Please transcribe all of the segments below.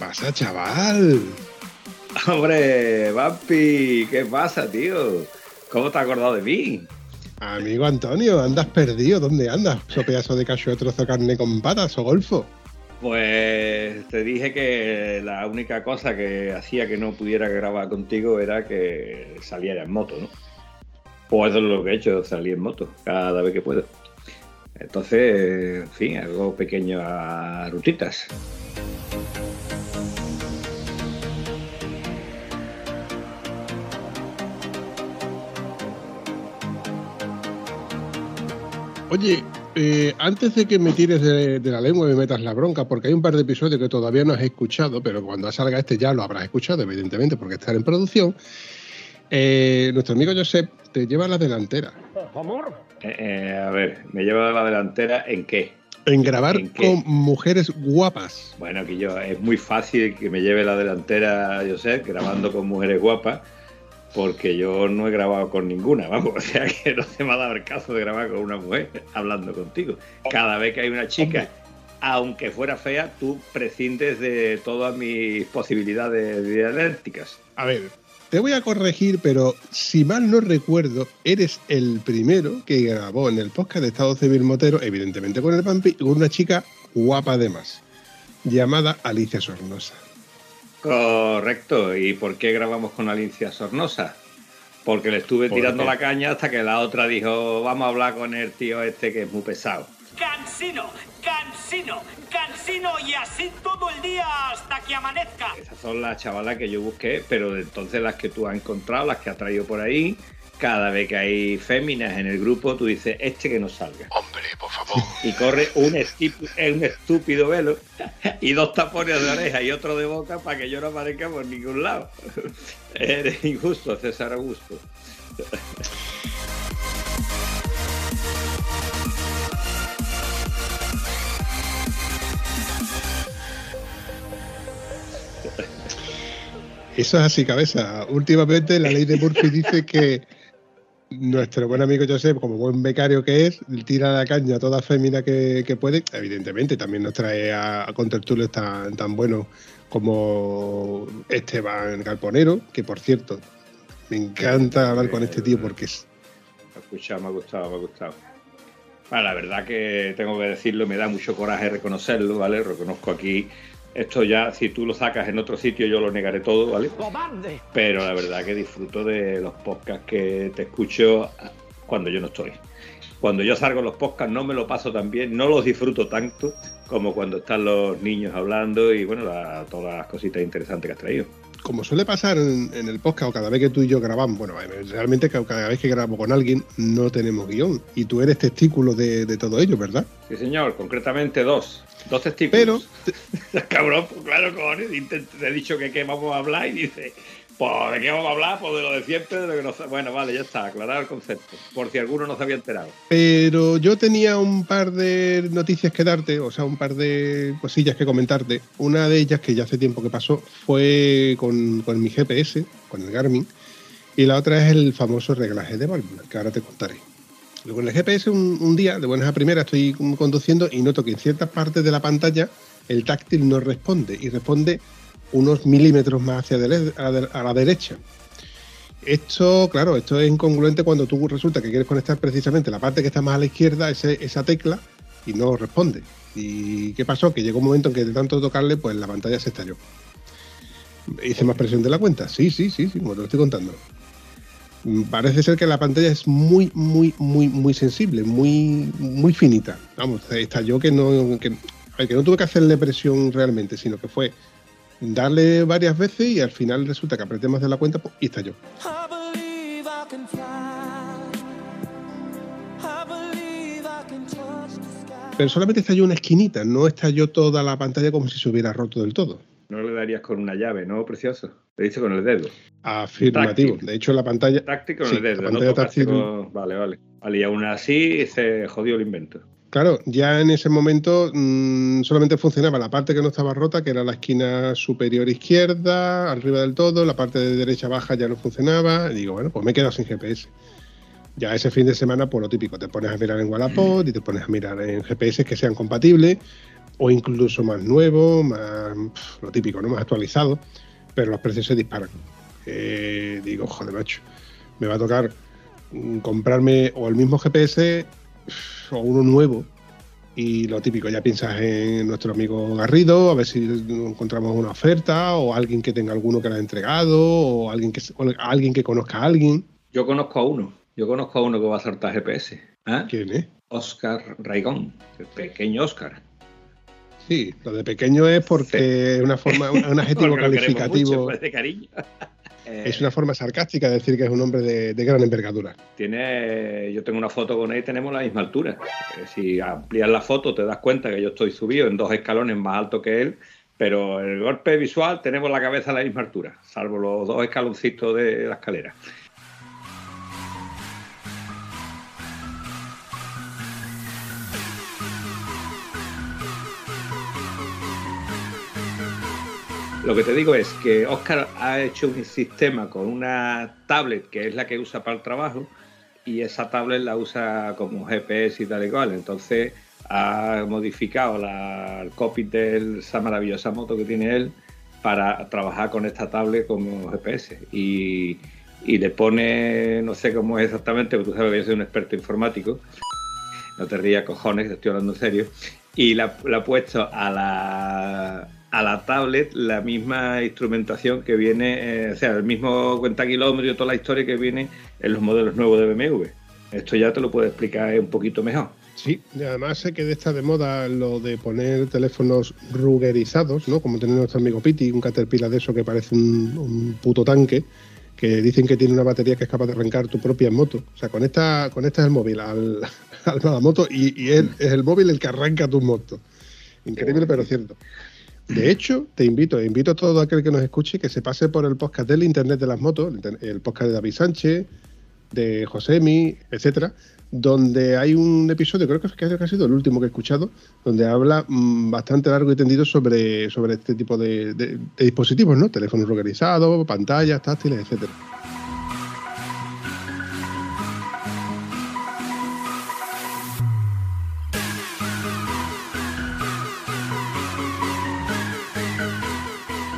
Pasa, chaval? Hombre, Vampi, ¿qué pasa, tío? ¿Cómo te has acordado de mí? Amigo Antonio, andas perdido. ¿Dónde andas? ¿So pedazo de cacho de trozo de carne con patas o golfo? Pues te dije que la única cosa que hacía que no pudiera grabar contigo era que saliera en moto, ¿no? Pues eso es lo que he hecho, salir en moto cada vez que puedo. Entonces, en fin, algo pequeño a rutitas. Oye, eh, antes de que me tires de, de la lengua y me metas la bronca, porque hay un par de episodios que todavía no has escuchado, pero cuando salga este ya lo habrás escuchado, evidentemente, porque está en producción. Eh, nuestro amigo Josep te lleva a la delantera. ¿Amor? Eh, a ver, ¿me lleva a la delantera en qué? En grabar ¿En qué? con mujeres guapas. Bueno, que yo es muy fácil que me lleve la delantera, Josep, grabando con mujeres guapas, porque yo no he grabado con ninguna, vamos, o sea que no se me ha dado el caso de grabar con una mujer hablando contigo. Cada vez que hay una chica, aunque fuera fea, tú prescindes de todas mis posibilidades dialécticas. A ver, te voy a corregir, pero si mal no recuerdo, eres el primero que grabó en el podcast de Estado Civil Motero, evidentemente con el Pampi, con una chica guapa además, llamada Alicia Sornosa. Correcto. ¿Y por qué grabamos con Alicia Sornosa? Porque le estuve ¿Por tirando qué? la caña hasta que la otra dijo, vamos a hablar con el tío este que es muy pesado. Cansino, cansino, cansino y así todo el día hasta que amanezca. Esas son las chavalas que yo busqué, pero de entonces las que tú has encontrado, las que has traído por ahí, cada vez que hay féminas en el grupo, tú dices, este que no salga. Hombre, por favor. Y corre un, estipu- un estúpido velo y dos tapones de oreja y otro de boca para que yo no aparezca por ningún lado. Eres injusto, César Augusto. Eso es así, cabeza. Últimamente la ley de Murphy dice que nuestro buen amigo Josep, como buen becario que es, tira la caña a toda fémina que, que puede. Evidentemente, también nos trae a, a contertulios tan, tan buenos como Esteban Galponero, que por cierto, me encanta hablar con este tío porque es Me ha escuchado, me ha gustado, me ha gustado. Bueno, la verdad que tengo que decirlo, me da mucho coraje reconocerlo, ¿vale? Reconozco aquí, esto ya, si tú lo sacas en otro sitio, yo lo negaré todo, ¿vale? ¡Cobarde! Pero la verdad que disfruto de los podcasts que te escucho cuando yo no estoy. Cuando yo salgo en los podcasts no me lo paso tan bien, no los disfruto tanto como cuando están los niños hablando y bueno, la- todas las cositas interesantes que has traído. como suele pasar en, en el podcast o cada vez que tú y yo grabamos, bueno, eh, realmente ca- cada vez que grabamos con alguien no tenemos guion y tú eres testículo de, de todo ello, ¿verdad? Sí, señor, concretamente dos. Dos testículos. Pero Cabrón, pues claro, cojones, te he dicho que qué vamos a hablar y dice, pues de qué vamos a hablar, pues de lo de siempre, de lo que no Bueno, vale, ya está, aclarado el concepto, por si alguno no se había enterado. Pero yo tenía un par de noticias que darte, o sea, un par de cosillas que comentarte. Una de ellas, que ya hace tiempo que pasó, fue con, con mi GPS, con el Garmin, y la otra es el famoso reglaje de válvula, que ahora te contaré. Con el GPS un, día, de buenas a primeras, estoy conduciendo y noto que en ciertas partes de la pantalla el táctil no responde y responde unos milímetros más hacia la, derecha. Esto, claro, esto es incongruente cuando tú resulta que quieres conectar precisamente la parte que está más a la izquierda, esa tecla, y no responde. ¿Y qué pasó? Que llegó un momento en que de tanto tocarle, pues la pantalla se estalló. ¿Hice más presión de la cuenta? Sí, sí, sí, sí, como te lo estoy contando parece ser que la pantalla es muy, muy, muy, muy sensible, muy, muy finita. Vamos, está yo que no, que, que no tuve que hacerle presión realmente, sino que fue darle varias veces y al final resulta que apreté más de la cuenta pues, y estalló. Pero solamente estalló una esquinita, no estalló toda la pantalla como si se hubiera roto del todo. No le darías con una llave, ¿no, precioso? Le dice con el dedo. Afirmativo. De hecho, la pantalla. Táctil con el dedo. La pantalla táctil... Vale, vale. Vale, y aún así se jodió el invento. Claro, ya en ese momento mmm, solamente funcionaba la parte que no estaba rota, que era la esquina superior izquierda, arriba del todo, la parte de derecha baja ya no funcionaba. Y digo, bueno, pues me he quedado sin GPS. Ya ese fin de semana, por pues lo típico, te pones a mirar en Wallapod y te pones a mirar en GPS que sean compatibles o incluso más nuevos, más lo típico, ¿no? Más actualizado, pero los precios se disparan. Eh, digo, joder, macho, me va a tocar mm, comprarme o el mismo GPS o uno nuevo. Y lo típico, ya piensas en nuestro amigo Garrido, a ver si encontramos una oferta, o alguien que tenga alguno que lo ha entregado, o alguien que, alguien que conozca a alguien. Yo conozco a uno, yo conozco a uno que va a saltar GPS. ¿eh? ¿Quién es? Oscar Raigón, el pequeño Oscar. Sí, lo de pequeño es porque es una forma, un adjetivo calificativo. Mucho, de cariño. Es una forma sarcástica de decir que es un hombre de, de, gran envergadura. Tiene, yo tengo una foto con él y tenemos la misma altura. Eh, si amplías la foto te das cuenta que yo estoy subido en dos escalones más alto que él, pero el golpe visual tenemos la cabeza a la misma altura, salvo los dos escaloncitos de la escalera. Lo que te digo es que Oscar ha hecho un sistema con una tablet que es la que usa para el trabajo y esa tablet la usa como GPS y tal y cual. Entonces ha modificado la, el copy de esa maravillosa moto que tiene él para trabajar con esta tablet como GPS. Y, y le pone, no sé cómo es exactamente, porque tú sabes que yo soy un experto informático. No te rías, cojones, estoy hablando en serio. Y la ha puesto a la a la tablet la misma instrumentación que viene, eh, o sea, el mismo cuenta kilómetros y toda la historia que viene en los modelos nuevos de BMW. Esto ya te lo puedo explicar un poquito mejor. Sí, además sé que está de moda lo de poner teléfonos ruggerizados, ¿no? Como tener nuestro amigo Piti, un Caterpillar de eso que parece un, un, puto tanque, que dicen que tiene una batería que es capaz de arrancar tu propia moto. O sea, conecta, conectas el móvil al, a la moto y, y es, es el móvil el que arranca tu moto. Increíble, pero cierto. De hecho, te invito, invito a todo aquel que nos escuche que se pase por el podcast del Internet de las Motos, el podcast de David Sánchez, de Josemi, etcétera, donde hay un episodio, creo que ha sido el último que he escuchado, donde habla mmm, bastante largo y tendido sobre, sobre este tipo de, de, de dispositivos, ¿no? Teléfonos localizados, pantallas, táctiles, etcétera.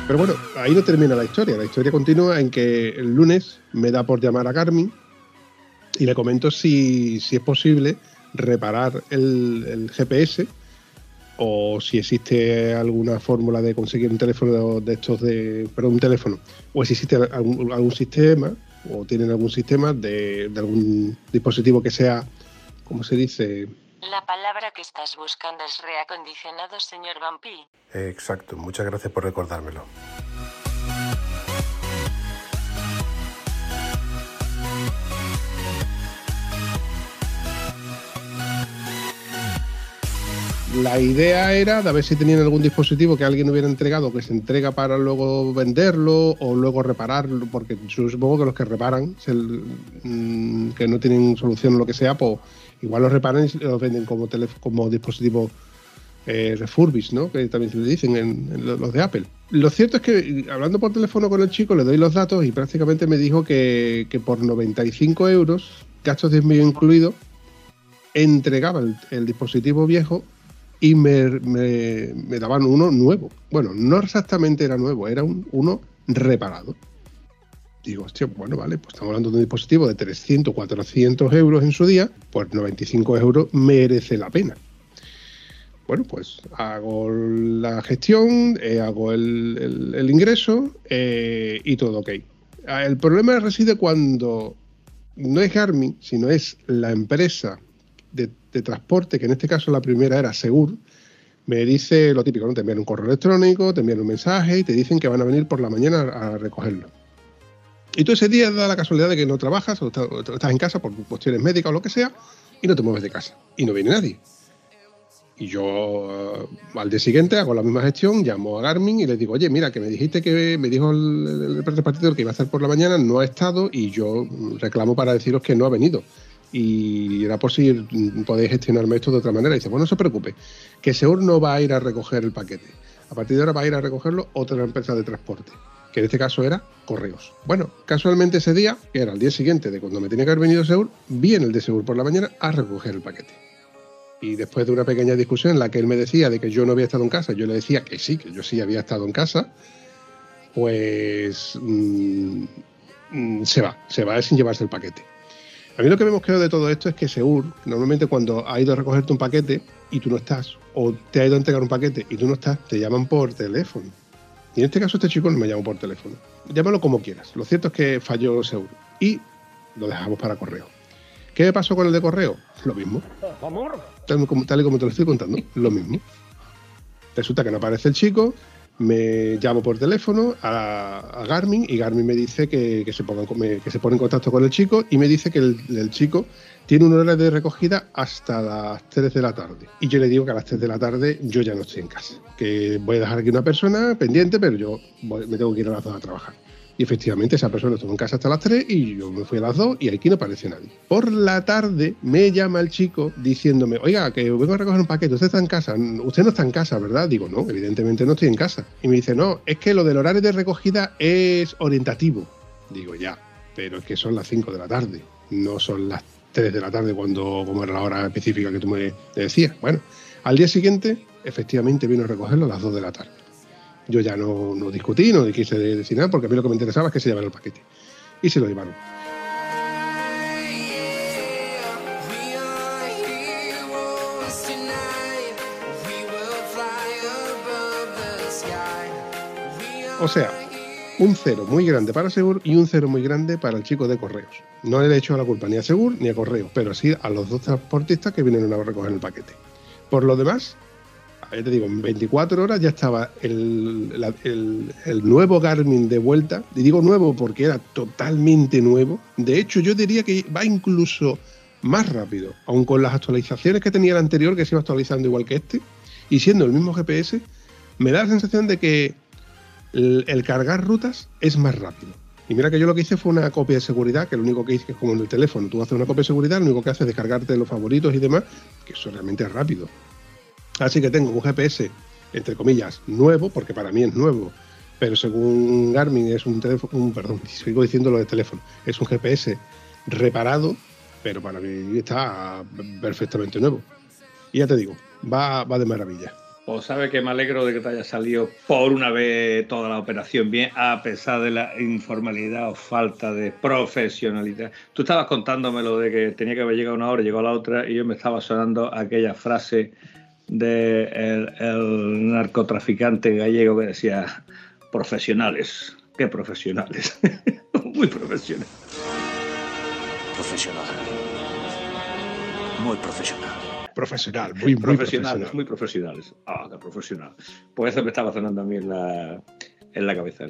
Pero bueno, ahí no termina la historia. La historia continúa en que el lunes me da por llamar a Carmen y le comento si, si es posible reparar el, GPS o si existe alguna fórmula de conseguir un teléfono de, estos de. Perdón, un teléfono. O si existe algún, algún sistema o tienen algún sistema de, de algún dispositivo que sea, ¿cómo se dice? La palabra que estás buscando es reacondicionado, señor Vampi. Exacto, muchas gracias por recordármelo. La idea era de ver si tenían algún dispositivo que alguien hubiera entregado que se entrega para luego venderlo o luego repararlo, porque supongo que los que reparan, mm, que no tienen solución o lo que sea, pues igual los reparan y los venden como, como dispositivos eh, ¿no? Que también se le dicen en, los de Apple. Lo cierto es que hablando por teléfono con el chico le doy los datos y prácticamente me dijo que, que por 95 euros, gastos de envío incluidos, entregaba el, el, dispositivo viejo y me, me, me, daban uno nuevo. Bueno, no exactamente era nuevo, era un, uno reparado. Digo, hostia, bueno, vale, pues estamos hablando de un dispositivo de 300, 400 euros en su día, pues 95 euros merece la pena. Bueno, pues hago la gestión, eh, hago el, el, ingreso eh, y todo ok. El problema reside cuando no es Garmin, sino es la empresa de, de, transporte, que en este caso la primera era Segur, me dice lo típico, ¿no? Te envían un correo electrónico, te envían un mensaje y te dicen que van a venir por la mañana a recogerlo. Y tú ese día da la casualidad de que no trabajas o estás en casa por cuestiones médicas o lo que sea y no te mueves de casa y no viene nadie. Y yo eh, al día siguiente hago la misma gestión, llamo a Garmin y le digo, oye, mira, que me dijiste que me dijo el, el repartidor que iba a estar por la mañana, no ha estado y yo reclamo para deciros que no ha venido. Y era por si podéis gestionarme esto de otra manera. Dice, bueno, no se preocupe, que Seur no va a ir a recoger el paquete. A partir de ahora va a ir a recogerlo otra empresa de transporte, que en este caso era Correos. Bueno, casualmente ese día, que era el día siguiente de cuando me tenía que haber venido Seur, viene el de Seur por la mañana a recoger el paquete. Y después de una pequeña discusión en la que él me decía de que yo no había estado en casa, yo le decía que sí, que yo sí había estado en casa, pues mmm, mmm, se va, se va sin llevarse el paquete. A mí lo que me hemos quedado de todo esto es que Seur, normalmente cuando ha ido a recogerte un paquete y tú no estás, o te ha ido a entregar un paquete y tú no estás, te llaman por teléfono. Y en este caso este chico no me llamó por teléfono. Llámalo como quieras. Lo cierto es que falló Seur y lo dejamos para correo. ¿Qué pasó con el de correo? Lo mismo. Tal, como, tal y como te lo estoy contando, lo mismo. Resulta que no aparece el chico, me llamo por teléfono a, a Garmin y Garmin me dice que, que, se ponga, que, se pone en contacto con el chico y me dice que el, el, chico tiene un horario de recogida hasta las 3 de la tarde. Y yo le digo que a las 3 de la tarde yo ya no estoy en casa, que voy a dejar aquí una persona pendiente, pero yo me tengo que ir a las 2 a trabajar. Y efectivamente esa persona estuvo en casa hasta las 3 y yo me fui a las 2 y aquí no aparece nadie. Por la tarde me llama el chico diciéndome, oiga, que vengo a recoger un paquete, usted está en casa, usted no está en casa, ¿verdad? Digo, no, evidentemente no estoy en casa. Y me dice, no, es que lo del horario de recogida es orientativo. Digo, ya, pero es que son las 5 de la tarde, no son las 3 de la tarde cuando, como era la hora específica que tú me decías. Bueno, al día siguiente, efectivamente vino a recogerlo a las 2 de la tarde. Yo ya no, no discutí, no quise decir nada, porque a mí lo que me interesaba es que se llevara el paquete. Y se lo llevaron. O sea, un cero muy grande para Segur y un cero muy grande para el chico de Correos. No le he hecho la culpa ni a Segur ni a Correos, pero sí a los dos transportistas que vinieron a recoger el paquete. Por lo demás, ya te digo, en 24 horas ya estaba el, el, nuevo Garmin de vuelta. Y digo nuevo porque era totalmente nuevo. De hecho, yo diría que va incluso más rápido, aun con las actualizaciones que tenía el anterior, que se iba actualizando igual que este, y siendo el mismo GPS, me da la sensación de que el, cargar rutas es más rápido. Y mira que yo lo que hice fue una copia de seguridad, que lo único que hice es como en el teléfono. Tú haces una copia de seguridad, lo único que haces es descargarte los favoritos y demás, que eso realmente es rápido. Así que tengo un GPS, entre comillas, nuevo, porque para mí es nuevo, pero según Garmin es un teléfono, un, perdón, sigo diciendo lo de teléfono, es un GPS reparado, pero para mí está perfectamente nuevo. Y ya te digo, va, va de maravilla. Pues sabe que me alegro de que te haya salido por una vez toda la operación bien, a pesar de la informalidad o falta de profesionalidad. Tú estabas contándome lo de que tenía que haber llegado una hora llegó la otra, y yo me estaba sonando aquella frase de el, el, narcotraficante gallego que decía profesionales. ¿Qué profesionales? muy profesionales. Profesional. Muy profesional. Profesional, muy, muy profesionales, profesional. muy profesionales. Ah, qué profesional. Pues eso me estaba sonando a mí en la, en la cabeza.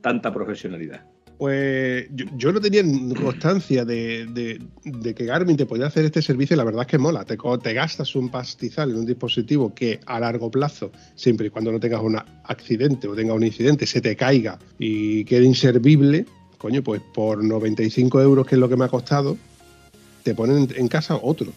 Tanta profesionalidad. Pues yo, yo, no tenía constancia de, de, de, que Garmin te podía hacer este servicio y la verdad es que mola. Te, te, gastas un pastizal en un dispositivo que a largo plazo, siempre y cuando no tengas un accidente o tengas un incidente, se te caiga y quede inservible, coño, pues por 95 euros, que es lo que me ha costado, te ponen en casa otro.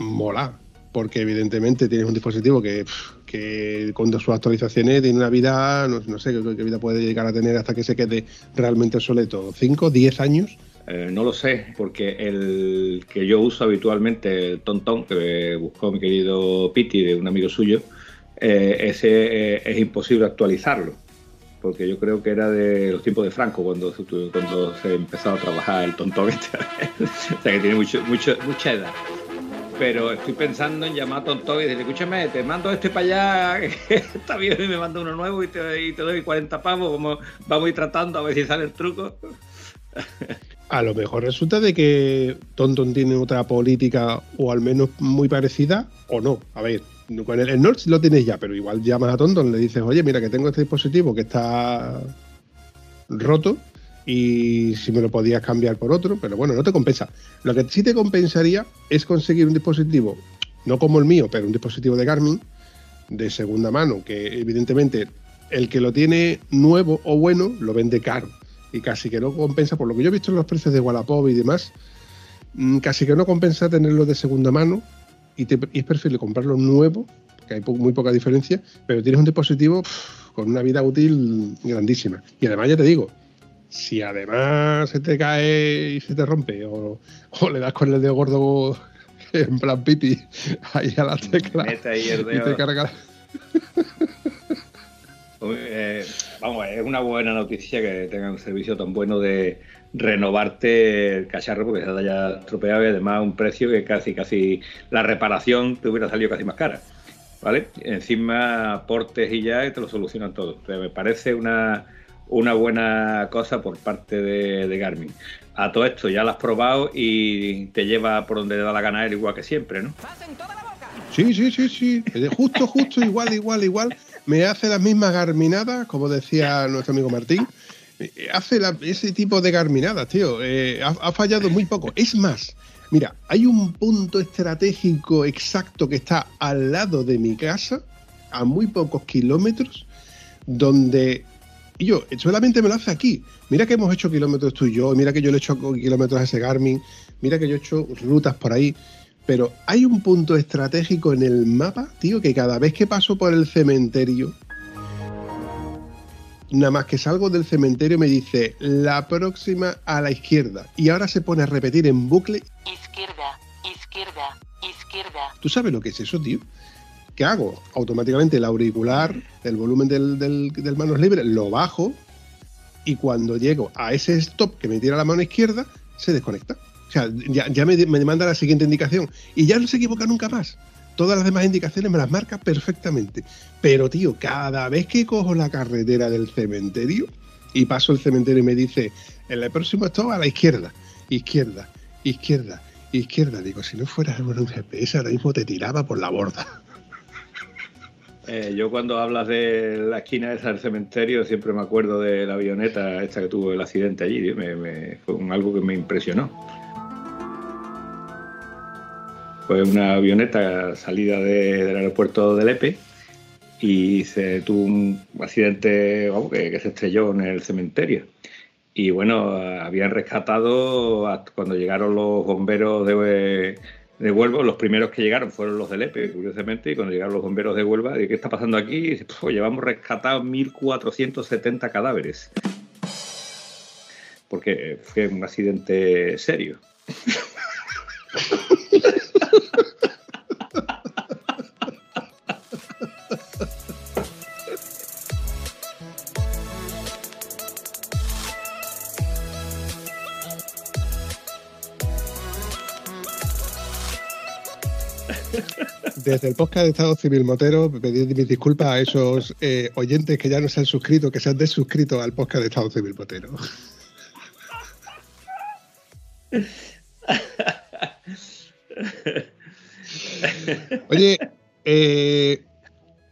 Mola, porque evidentemente tienes un dispositivo que, que con sus actualizaciones tiene una vida, no, no sé qué, vida puede llegar a tener hasta que se quede realmente obsoleto. ¿5, 10 años? Eh, no lo sé, porque el que yo uso habitualmente, el Tontón, que buscó mi querido Piti, de un amigo suyo, eh, ese eh, es imposible actualizarlo. Porque yo creo que era de los tiempos de Franco cuando, cuando se empezó a trabajar el tontón este. o sea que tiene mucho, mucho, mucha edad pero estoy pensando en llamar a Tonto y decirle, escúchame, te mando este para allá, está bien, y me manda uno nuevo y te, y te doy 40 pavos, como vamos a ir tratando a ver si sale el truco. A lo mejor resulta de que Tonton tiene otra política, o al menos muy parecida, o no. A ver, con el, el Nord lo tienes ya, pero igual llamas a Tonton, le dices, oye, mira que tengo este dispositivo que está roto, y si me lo podías cambiar por otro, pero bueno, no te compensa. Lo que sí te compensaría es conseguir un dispositivo no como el mío, pero un dispositivo de Garmin de segunda mano, que evidentemente el que lo tiene nuevo o bueno lo vende caro y casi que no compensa, por lo que yo he visto en los precios de Wallapop y demás, mm, casi que no compensa tenerlo de segunda mano y, te- y es preferible comprarlo nuevo, que hay muy poca diferencia, pero tienes un dispositivo con una vida útil grandísima. Y además ya te digo, si además se te cae y se te rompe o, o le das con el dedo gordo en plan pipi ahí a la tecla ahí el y te dedo. carga Eh, vamos, es una buena noticia que tengan un servicio tan bueno de renovarte el cacharro porque se haya estropeado y además un precio que casi casi la reparación te hubiera salido casi más cara. ¿Vale? Encima aportes y ya y te lo solucionan todo. Me parece una, una buena cosa por parte de, Garmin. A todo esto ya lo has probado y te lleva por donde le da la gana él igual que siempre, ¿no? Sí, sí, sí, sí. Eh, Justo, justo, igual, igual, igual. Me hace las mismas garminadas, como decía nuestro amigo Martín. Eh, Hace ese tipo de garminadas, tío. Eh, ha fallado muy poco. Es más, mira, hay un punto estratégico exacto que está al lado de mi casa, a muy pocos kilómetros, donde y yo solamente me lo hace aquí. Mira que hemos hecho kilómetros tú y yo, mira que yo le he hecho kilómetros a ese Garmin, mira que yo he hecho rutas por ahí. Pero hay un punto estratégico en el mapa, tío, que cada vez que paso por el cementerio, nada más que salgo del cementerio me dice la próxima a la izquierda. Y ahora se pone a repetir en bucle. Izquierda, izquierda, izquierda. ¿Tú sabes lo que es eso, tío? ¿Qué hago? Automáticamente el auricular, el volumen del, del, manos libres, lo bajo y cuando llego a ese stop que me tira la mano izquierda, se desconecta. O sea, ya, ya me, me manda la siguiente indicación y ya no se equivoca nunca más. Todas las demás indicaciones me las marca perfectamente. Pero, tío, cada vez que cojo la carretera del cementerio y paso el cementerio y me dice, en el próximo stop a la izquierda, izquierda, izquierda, izquierda, digo, si no fuera un GPS ahora mismo te tiraba por la borda. Eh, yo cuando hablas de la esquina esa del cementerio siempre me acuerdo de la avioneta esta que tuvo el accidente allí. Me- me- fue un- algo que me impresionó. Fue una avioneta salida de- del aeropuerto de Lepe y se tuvo un accidente vamos, que, que se estrelló en el cementerio. Y bueno, habían rescatado cuando llegaron los bomberos de, de Huelva, los primeros que llegaron fueron los del EPE, curiosamente, y cuando llegaron los bomberos de Huelva, ¿de qué está pasando aquí? "Pues, llevamos rescatados 1.470 cadáveres. Porque fue un accidente serio. Desde el podcast de Estado Civil Motero, pedir mis disculpas a esos eh, oyentes que ya no se han suscrito, que se han desuscrito al podcast de Estado Civil Motero. Oye, eh,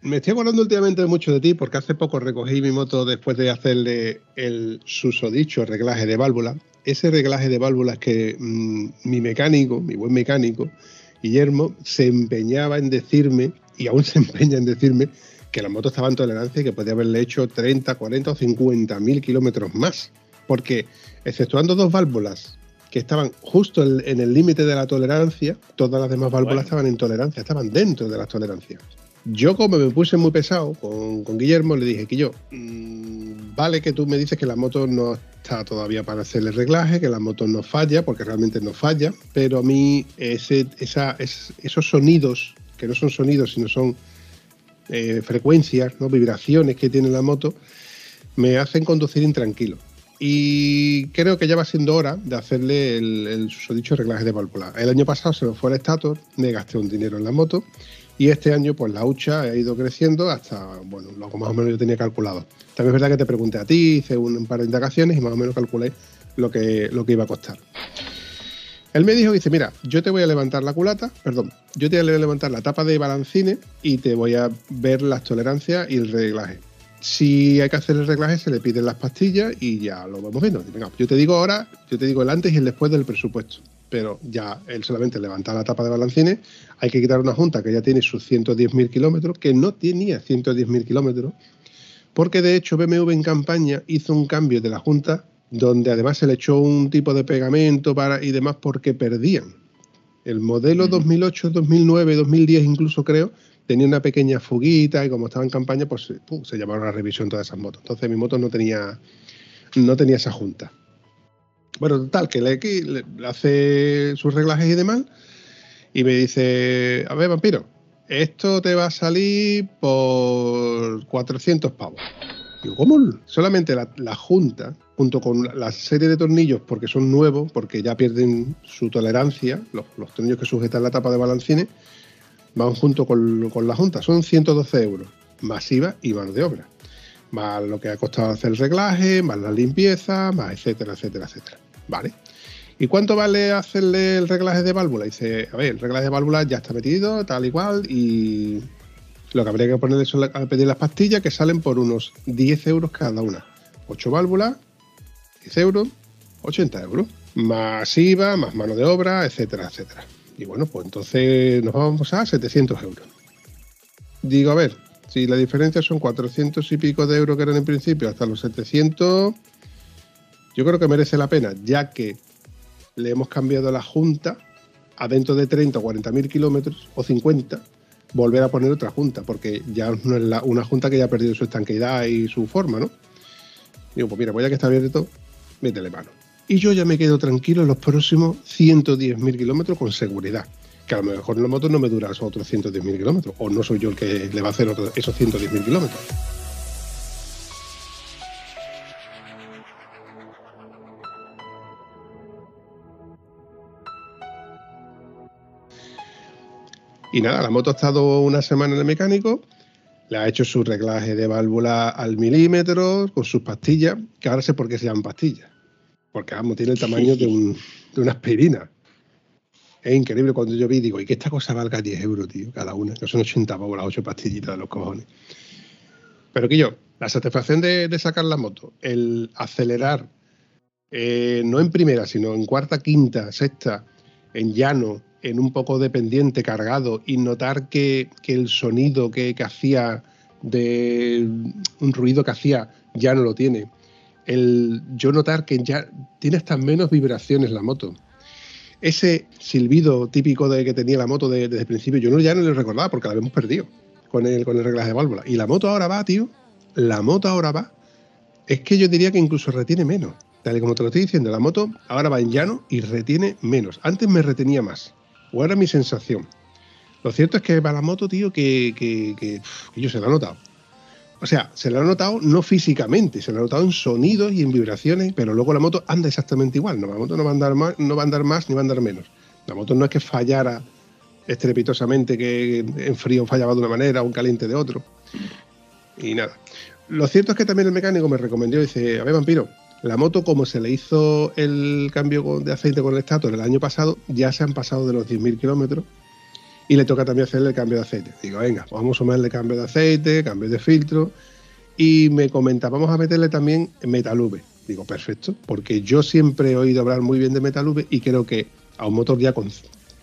me estoy acordando últimamente mucho de ti porque hace poco recogí mi moto después de hacerle el susodicho reglaje de válvula. Ese reglaje de válvulas que mm, mi mecánico, mi buen mecánico, Guillermo, se empeñaba en decirme, y aún se empeña en decirme, que la moto estaba en tolerancia y que podía haberle hecho 30, 40 o 50 mil kilómetros más. Porque, exceptuando dos válvulas que estaban justo en, en el límite de la tolerancia, todas las demás válvulas Bueno. estaban en tolerancia, estaban dentro de las tolerancias. Yo, como me puse muy pesado con, con Guillermo, le dije que yo, mm, vale que tú me dices que la moto no está todavía para hacerle reglaje, que la moto no falla, porque realmente no falla, pero a mí ese, esa, es- esos sonidos, que no son sonidos, sino son eh, frecuencias, ¿no? vibraciones que tiene la moto, me hacen conducir intranquilo. Y creo que ya va siendo hora de hacerle el, el susodicho reglaje de válvula. El año pasado se me fue el estator, me gasté un dinero en la moto y este año pues la hucha ha ido creciendo hasta, bueno, lo que más o menos yo tenía calculado. También es verdad que te pregunté a ti, hice un, par de indagaciones y más o menos calculé lo que, lo que iba a costar. Él me dijo, dice, mira, yo te voy a levantar la culata, perdón, yo te voy a levantar la tapa de balancine y te voy a ver las tolerancias y el reglaje. Si hay que hacer el reglaje, se le piden las pastillas y ya lo vamos viendo. Venga, yo te digo ahora, yo te digo el antes y el después del presupuesto. Pero ya él solamente levanta la tapa de balancines. Hay que quitar una junta que ya tiene sus 110.000 kilómetros, que no tenía 110.000 kilómetros, porque de hecho BMW en campaña hizo un cambio de la junta donde además se le echó un tipo de pegamento para y demás porque perdían. El modelo 2008, 2009, 2010 incluso creo, tenía una pequeña fuguita y como estaba en campaña, pues se llamaron a revisión todas esas motos. Entonces mi moto no tenía, no tenía esa junta. Bueno, total, que le, le hace sus reglajes y demás y me dice, a ver, vampiro, esto te va a salir por 400 pavos. Digo, ¿cómo? Solamente la, junta, junto con la serie de tornillos, porque son nuevos, porque ya pierden su tolerancia, los, tornillos que sujetan la tapa de balancines, van junto con, con la junta. Son 112 euros, masiva y mano de obra. Más lo que ha costado hacer el reglaje, más la limpieza, más etcétera, etcétera, etcétera. ¿Vale? ¿Y cuánto vale hacerle el reglaje de válvula? Dice, a ver, el reglaje de válvula ya está metido, tal y cual, y lo que habría que poner es a pedir las pastillas que salen por unos 10 euros cada una. 8 válvulas, 10 euros, 80 euros. Más IVA, más mano de obra, etcétera, etcétera. Y bueno, pues entonces nos vamos a 700 euros. Digo, a ver, si la diferencia son 400 y pico de euros que eran en principio hasta los 700, yo creo que merece la pena, ya que le hemos cambiado la junta a dentro de 30 o 40 mil kilómetros o 50 volver a poner otra junta, porque ya no es una junta que ya ha perdido su estanqueidad y su forma, ¿no? Digo, pues mira, pues ya que está abierto, métele mano. Y yo ya me quedo tranquilo en los próximos 110.000 kilómetros con seguridad. Que a lo mejor la moto no me dura esos otros 110.000 kilómetros, o no soy yo el que le va a hacer esos 110.000 kilómetros. Y nada, la moto ha estado una semana en el mecánico, le ha hecho su reglaje de válvula al milímetro, con sus pastillas, que ahora sé por qué se llaman pastillas. Porque vamos, tiene el tamaño de, una aspirina. Es increíble cuando yo vi, digo, y que esta cosa valga 10 euros, tío, cada una, que son 80 pavos las 8 pastillitas de los cojones. Pero que yo, la satisfacción de, sacar la moto, el acelerar, eh, no en primera, sino en cuarta, quinta, sexta, en llano, en un poco de pendiente cargado y notar que, el sonido que, hacía de un ruido que hacía ya no lo tiene. El yo notar que ya tiene hasta menos vibraciones la moto. Ese silbido típico de que tenía la moto desde el principio, yo no, ya no lo recordaba porque la habíamos perdido con el, con el reglaje de válvula. Y la moto ahora va, tío. La moto ahora va. Es que yo diría que incluso retiene menos. Tal y como te lo estoy diciendo, la moto ahora va en llano y retiene menos. Antes me retenía más o era mi sensación. Lo cierto es que para la moto, tío, que, que, yo se la he notado. O sea, se la ha notado no físicamente, se la ha notado en sonidos y en vibraciones, pero luego la moto anda exactamente igual. No, la moto no va a andar más, no va a andar más ni va a andar menos. La moto no es que fallara estrepitosamente, que en frío fallaba de una manera o en caliente de otro. Y nada. Lo cierto es que también el mecánico me recomendó, dice, a ver, vampiro, la moto, como se le hizo el cambio de aceite con el estator el año pasado, ya se han pasado de los 10.000 kilómetros y le toca también hacerle el cambio de aceite. Digo, venga, vamos a sumarle cambio de aceite, cambio de filtro. Y me comenta, vamos a meterle también Metalube. Digo, perfecto, porque yo siempre he oído hablar muy bien de Metalube y creo que a un motor ya con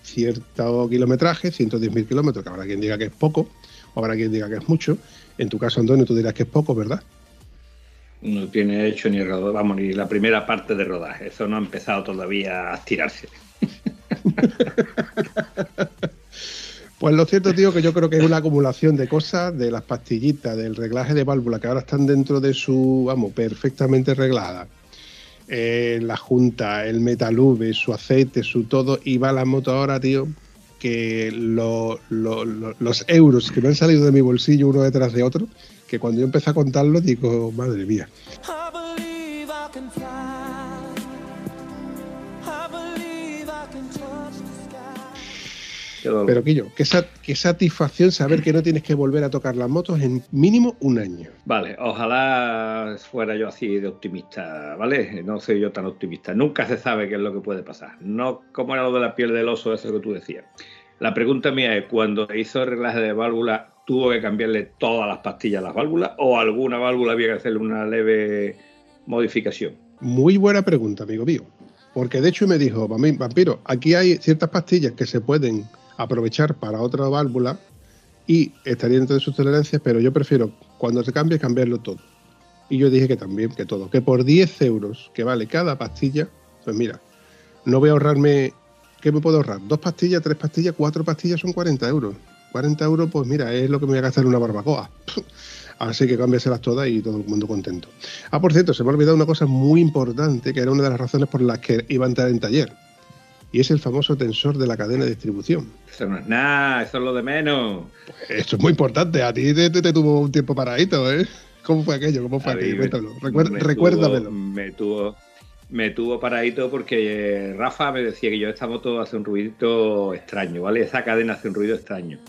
cierto kilometraje, 110.000 kilómetros, que habrá quien diga que es poco, o habrá quien diga que es mucho. En tu caso, Antonio, tú dirás que es poco, ¿verdad? No tiene hecho ni vamos, ni la primera parte de rodaje. Eso no ha empezado todavía a estirarse. Pues lo cierto, tío, que yo creo que es una acumulación de cosas, de las pastillitas, del reglaje de válvula, que ahora están dentro de su, vamos, perfectamente reglada. Eh, la junta, el metalube, su aceite, su todo, y va la moto ahora, tío, que los euros que me han salido de mi bolsillo uno detrás de otro, que cuando yo empecé a contarlo digo, madre mía. Pero Quillo, qué, qué satisfacción saber que no tienes que volver a tocar las motos en mínimo un año. Vale, ojalá fuera yo así de optimista, ¿vale? No soy yo tan optimista. Nunca se sabe qué es lo que puede pasar. No como era lo de la piel del oso, eso que tú decías. La pregunta mía es, cuando hizo el reglaje de válvula, tuvo que cambiarle todas las pastillas a las válvulas o alguna válvula había que hacerle una leve modificación? Muy buena pregunta, amigo mío. Porque de hecho me dijo, "Vampi- vampiro, aquí hay ciertas pastillas que se pueden aprovechar para otra válvula y estarían dentro de sus tolerancias, pero yo prefiero cuando se cambie cambiarlo todo. Y yo dije que también, que todo, que por 10 euros que vale cada pastilla, pues mira, no voy a ahorrarme, ¿qué me puedo ahorrar? ¿Dos pastillas, tres pastillas, cuatro pastillas son 40 euros? 40 euros, pues mira, es lo que me voy a gastar en una barbacoa. Así que cámbiaselas todas y todo el mundo contento. Ah, por cierto, se me ha olvidado una cosa muy importante, que era una de las razones por las que iba a entrar en taller. Y es el famoso tensor de la cadena de distribución. Eso no es nada, eso es lo de menos. Esto es muy importante. A ti te, te- te tuvo un tiempo paradito, ¿eh? ¿Cómo fue aquello? ¿Cómo fue aquello? Cuéntalo. me- Recuer- me recuérdamelo. tuvo- me tuvo me tuvo paradito porque eh, Rafa me decía que yo esta moto hace un ruidito extraño, ¿vale? Esa cadena hace un ruido extraño.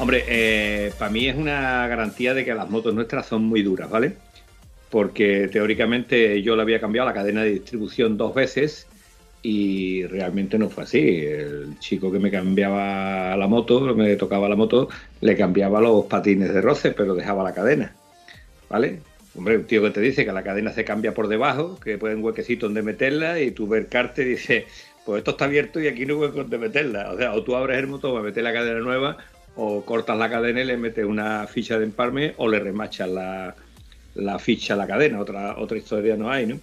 Hombre, para mí es una garantía de que las motos nuestras son muy duras, ¿vale? Porque teóricamente yo le había cambiado la cadena de distribución dos veces y realmente no fue así. El chico que me cambiaba la moto, me tocaba la moto, le cambiaba los patines de roce, pero dejaba la cadena, ¿vale? Hombre, un tío que te dice que la cadena se cambia por debajo, que puede un huequecito donde meterla y tú ver carte y dices, pues esto está abierto y aquí no hueco donde meterla. O sea, o tú abres el motor para meter la cadena nueva o cortas la cadena y le metes una ficha de empalme o le remachas la, la ficha a la cadena. Otra, otra historia no hay, ¿no?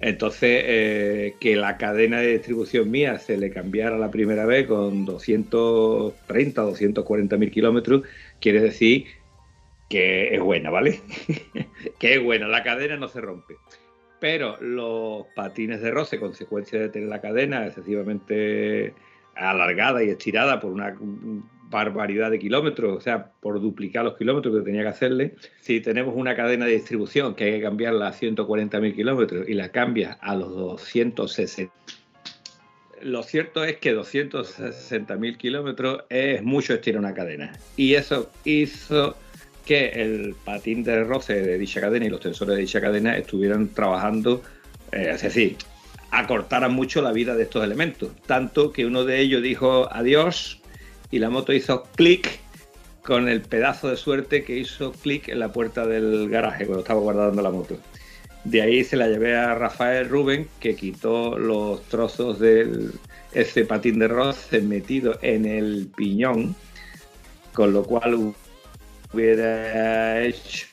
Entonces, eh, que la cadena de distribución mía se le cambiara la primera vez con 230, 240 mil kilómetros, quiere decir que es buena, ¿vale? que es buena, la cadena no se rompe. Pero los patines de roce, consecuencia de tener la cadena excesivamente alargada y estirada por una barbaridad de kilómetros, o sea, por duplicar los kilómetros que tenía que hacerle. Si tenemos una cadena de distribución que hay que cambiarla a 140.000 kilómetros y la cambias a los 260. Lo cierto es que 260.000 kilómetros es mucho estirar una cadena. Y eso hizo que el patín de roce de dicha cadena y los tensores de dicha cadena estuvieran trabajando, eh, es decir, acortaran mucho la vida de estos elementos. Tanto que uno de ellos dijo adiós y la moto hizo clic con el pedazo de suerte que hizo clic en la puerta del garaje cuando estaba guardando la moto. De ahí se la llevé a Rafael Rubén, que quitó los trozos de ese patín de roce metido en el piñón, con lo cual hubiera hecho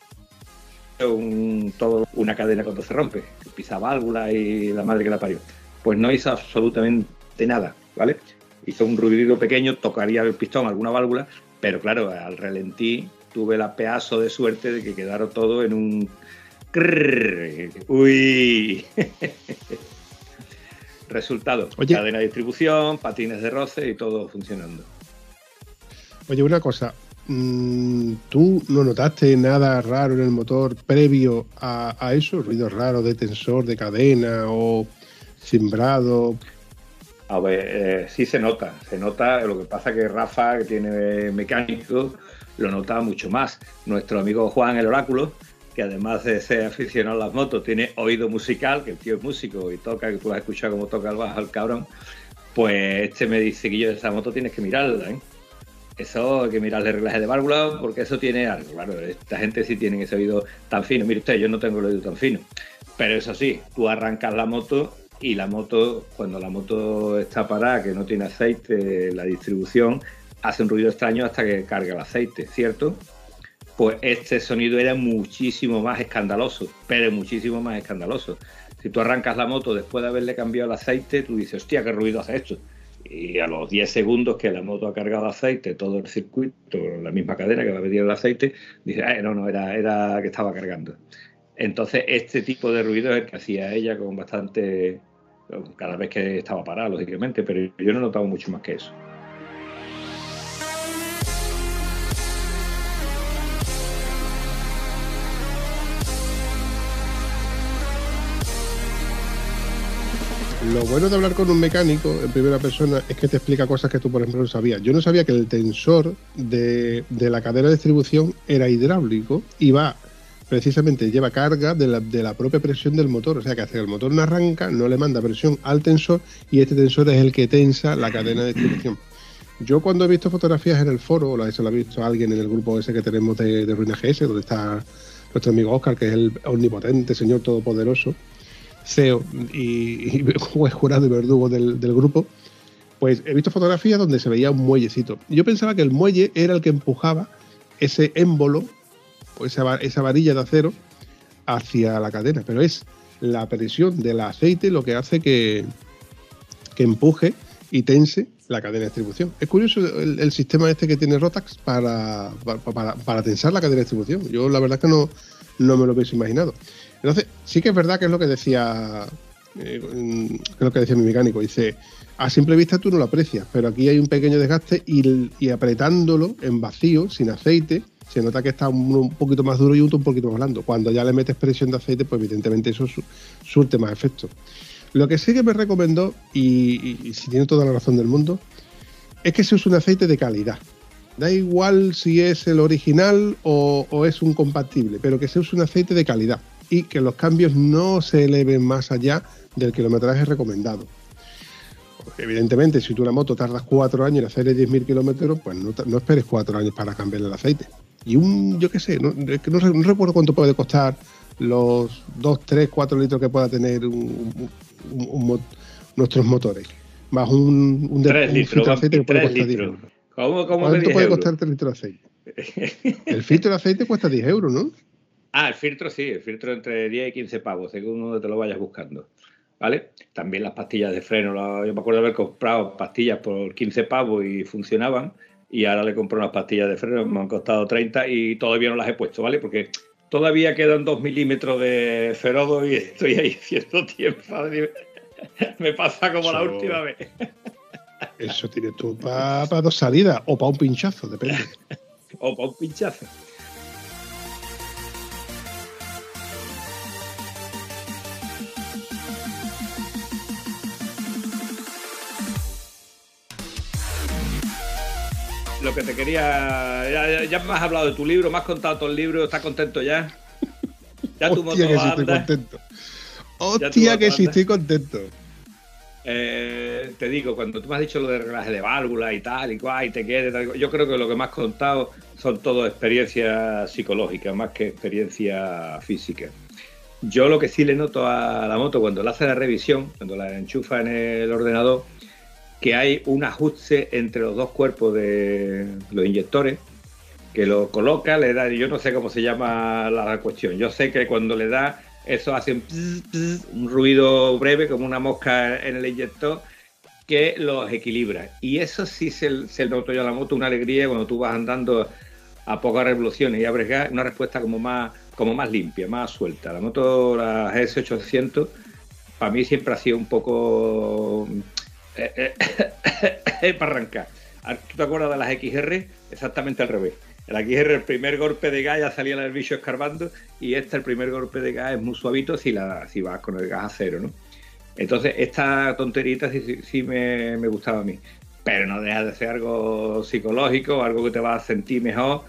una cadena cuando se rompe, pisa válvula y la madre que la parió. Pues no hizo absolutamente nada, ¿vale? Hizo un ruido pequeño, tocaría el pistón, alguna válvula, pero claro, al relentí tuve la pedazo de suerte de que quedaron todo en un... Uy. Resultado, Oye. cadena de distribución, patines de roce y todo funcionando. Oye, una cosa. mm, ¿Tú no notaste nada raro en el motor previo a, a eso? ¿Ruidos raros de tensor, de cadena o cimbrado? A ver, eh, sí se nota, se nota. Lo que pasa que Rafa, que tiene mecánico, lo nota mucho más. Nuestro amigo Juan, el oráculo, que además de ser aficionado a las motos, tiene oído musical, que el tío es músico y toca, que tú has escuchado cómo toca el bajo el cabrón. Pues este me dice que yo esa moto tienes que mirarla, ¿eh? Eso hay que mirarle reglaje de válvula porque eso tiene algo. Claro, esta gente sí tiene ese oído tan fino. Mire usted, yo no tengo el oído tan fino. Pero eso sí, tú arrancas la moto y la moto, cuando la moto está parada, que no tiene aceite, la distribución hace un ruido extraño hasta que carga el aceite, ¿cierto? Pues este sonido era muchísimo más escandaloso, pero muchísimo más escandaloso. Si tú arrancas la moto después de haberle cambiado el aceite, tú dices, hostia, qué ruido hace esto. Y a los 10 segundos que la moto ha cargado aceite, todo el circuito, la misma cadena que va a medir el aceite, dice, eh, no, no, era, era que estaba cargando. Entonces, este tipo de ruido es el que hacía ella con bastante. Cada vez que estaba parada, lógicamente, pero yo no he notado mucho más que eso. Lo bueno de hablar con un mecánico en primera persona es que te explica cosas que tú, por ejemplo, no sabías. Yo no sabía que el tensor de, de la cadena de distribución era hidráulico y va precisamente lleva carga de la, de la propia presión del motor. O sea que hace que el motor no arranca, no le manda presión al tensor y este tensor es el que tensa la cadena de distribución. Yo cuando he visto fotografías en el foro, o eso lo ha visto alguien en el grupo ese que tenemos de, de Ruina GS, donde está nuestro amigo Oscar, que es el omnipotente, señor todopoderoso, CEO y, y juez jurado y verdugo del, del grupo, pues he visto fotografías donde se veía un muellecito. Yo pensaba que el muelle era el que empujaba ese émbolo, esa, esa varilla de acero, hacia la cadena, pero es la presión del aceite lo que hace que, que empuje y tense la cadena de distribución. Es curioso el, sistema este que tiene Rotax para, para, para- tensar la cadena de distribución. Yo la verdad que no, no me lo hubiese imaginado. Entonces, sí que es verdad que es lo que decía eh, mm, es lo que decía mi mecánico. Dice, a simple vista tú no lo aprecias, pero aquí hay un pequeño desgaste y, apretándolo en vacío, sin aceite, se nota que está un, un poquito más duro y un poquito más blando. Cuando ya le metes presión de aceite, pues evidentemente eso su- surte más efecto. Lo que sí que me recomendó, y, si tiene toda la razón del mundo, es que se use un aceite de calidad. Da igual si es el original o es un compatible, pero que se use un aceite de calidad y que los cambios no se eleven más allá del kilometraje recomendado. Porque evidentemente, si tú una moto tardas cuatro años en hacerle 10.000 kilómetros, pues no, no esperes cuatro años para cambiarle el aceite. Y un, yo qué sé, no, no no recuerdo cuánto puede costar los 2, 3, 4 litros que pueda tener un- un- un- nuestros motores. Más un, un, de- Tres un litros, filtro de aceite que puede costar 10 litros. euros. ¿Cómo, cómo ¿Cuánto 10 puede euros? costar 3 litros de aceite? El filtro de aceite cuesta 10 euros, ¿no? Ah, el filtro sí, el filtro entre 10 y 15 pavos, según donde te lo vayas buscando. ¿Vale? También las pastillas de freno. Yo me acuerdo de haber comprado pastillas por 15 pavos y funcionaban. Y ahora le compré unas pastillas de freno, me han costado 30 y todavía no las he puesto, ¿vale? Porque todavía quedan 2 milímetros de ferodo y estoy ahí haciendo tiempo. Me pasa como la última vez. Eso tienes tú para dos salidas o para un pinchazo, depende. O para un pinchazo. Lo que te quería. Ya, ya- me has hablado de tu libro, me has contado todo el libro, ¿estás contento ya? Ya tu moto Hostia, que sí estoy contento. Hostia, que sí estoy contento. Eh, te digo, cuando tú me has dicho lo de reglaje de válvula y tal y cual, y te quedes, tal yo creo que lo que me has contado son todo experiencias psicológicas más que experiencia física. Yo lo que sí le noto a la moto cuando le hace la revisión, cuando la enchufa en el ordenador, que hay un ajuste entre los dos cuerpos de los inyectores, que lo coloca, le da, yo no sé cómo se llama la cuestión, yo sé que cuando le da, eso hace un, ruido breve como una mosca en el inyector que los equilibra. Y eso sí se, se notó yo a la moto, una alegría cuando tú vas andando a pocas revoluciones y abres gas, una respuesta como más, como más limpia, más suelta. La moto, la GS800, para mí siempre ha sido un poco eh, eh, para arrancar. ¿Tú te acuerdas de las XR? Exactamente al revés. El XR, el primer golpe de gas ya salía el bicho escarbando y este, el primer golpe de gas es muy suavito si, la, si vas con el gas a cero, ¿no? Entonces, esta tonterita sí, sí, me gustaba a mí. Pero no deja de ser algo psicológico, algo que te va a sentir mejor,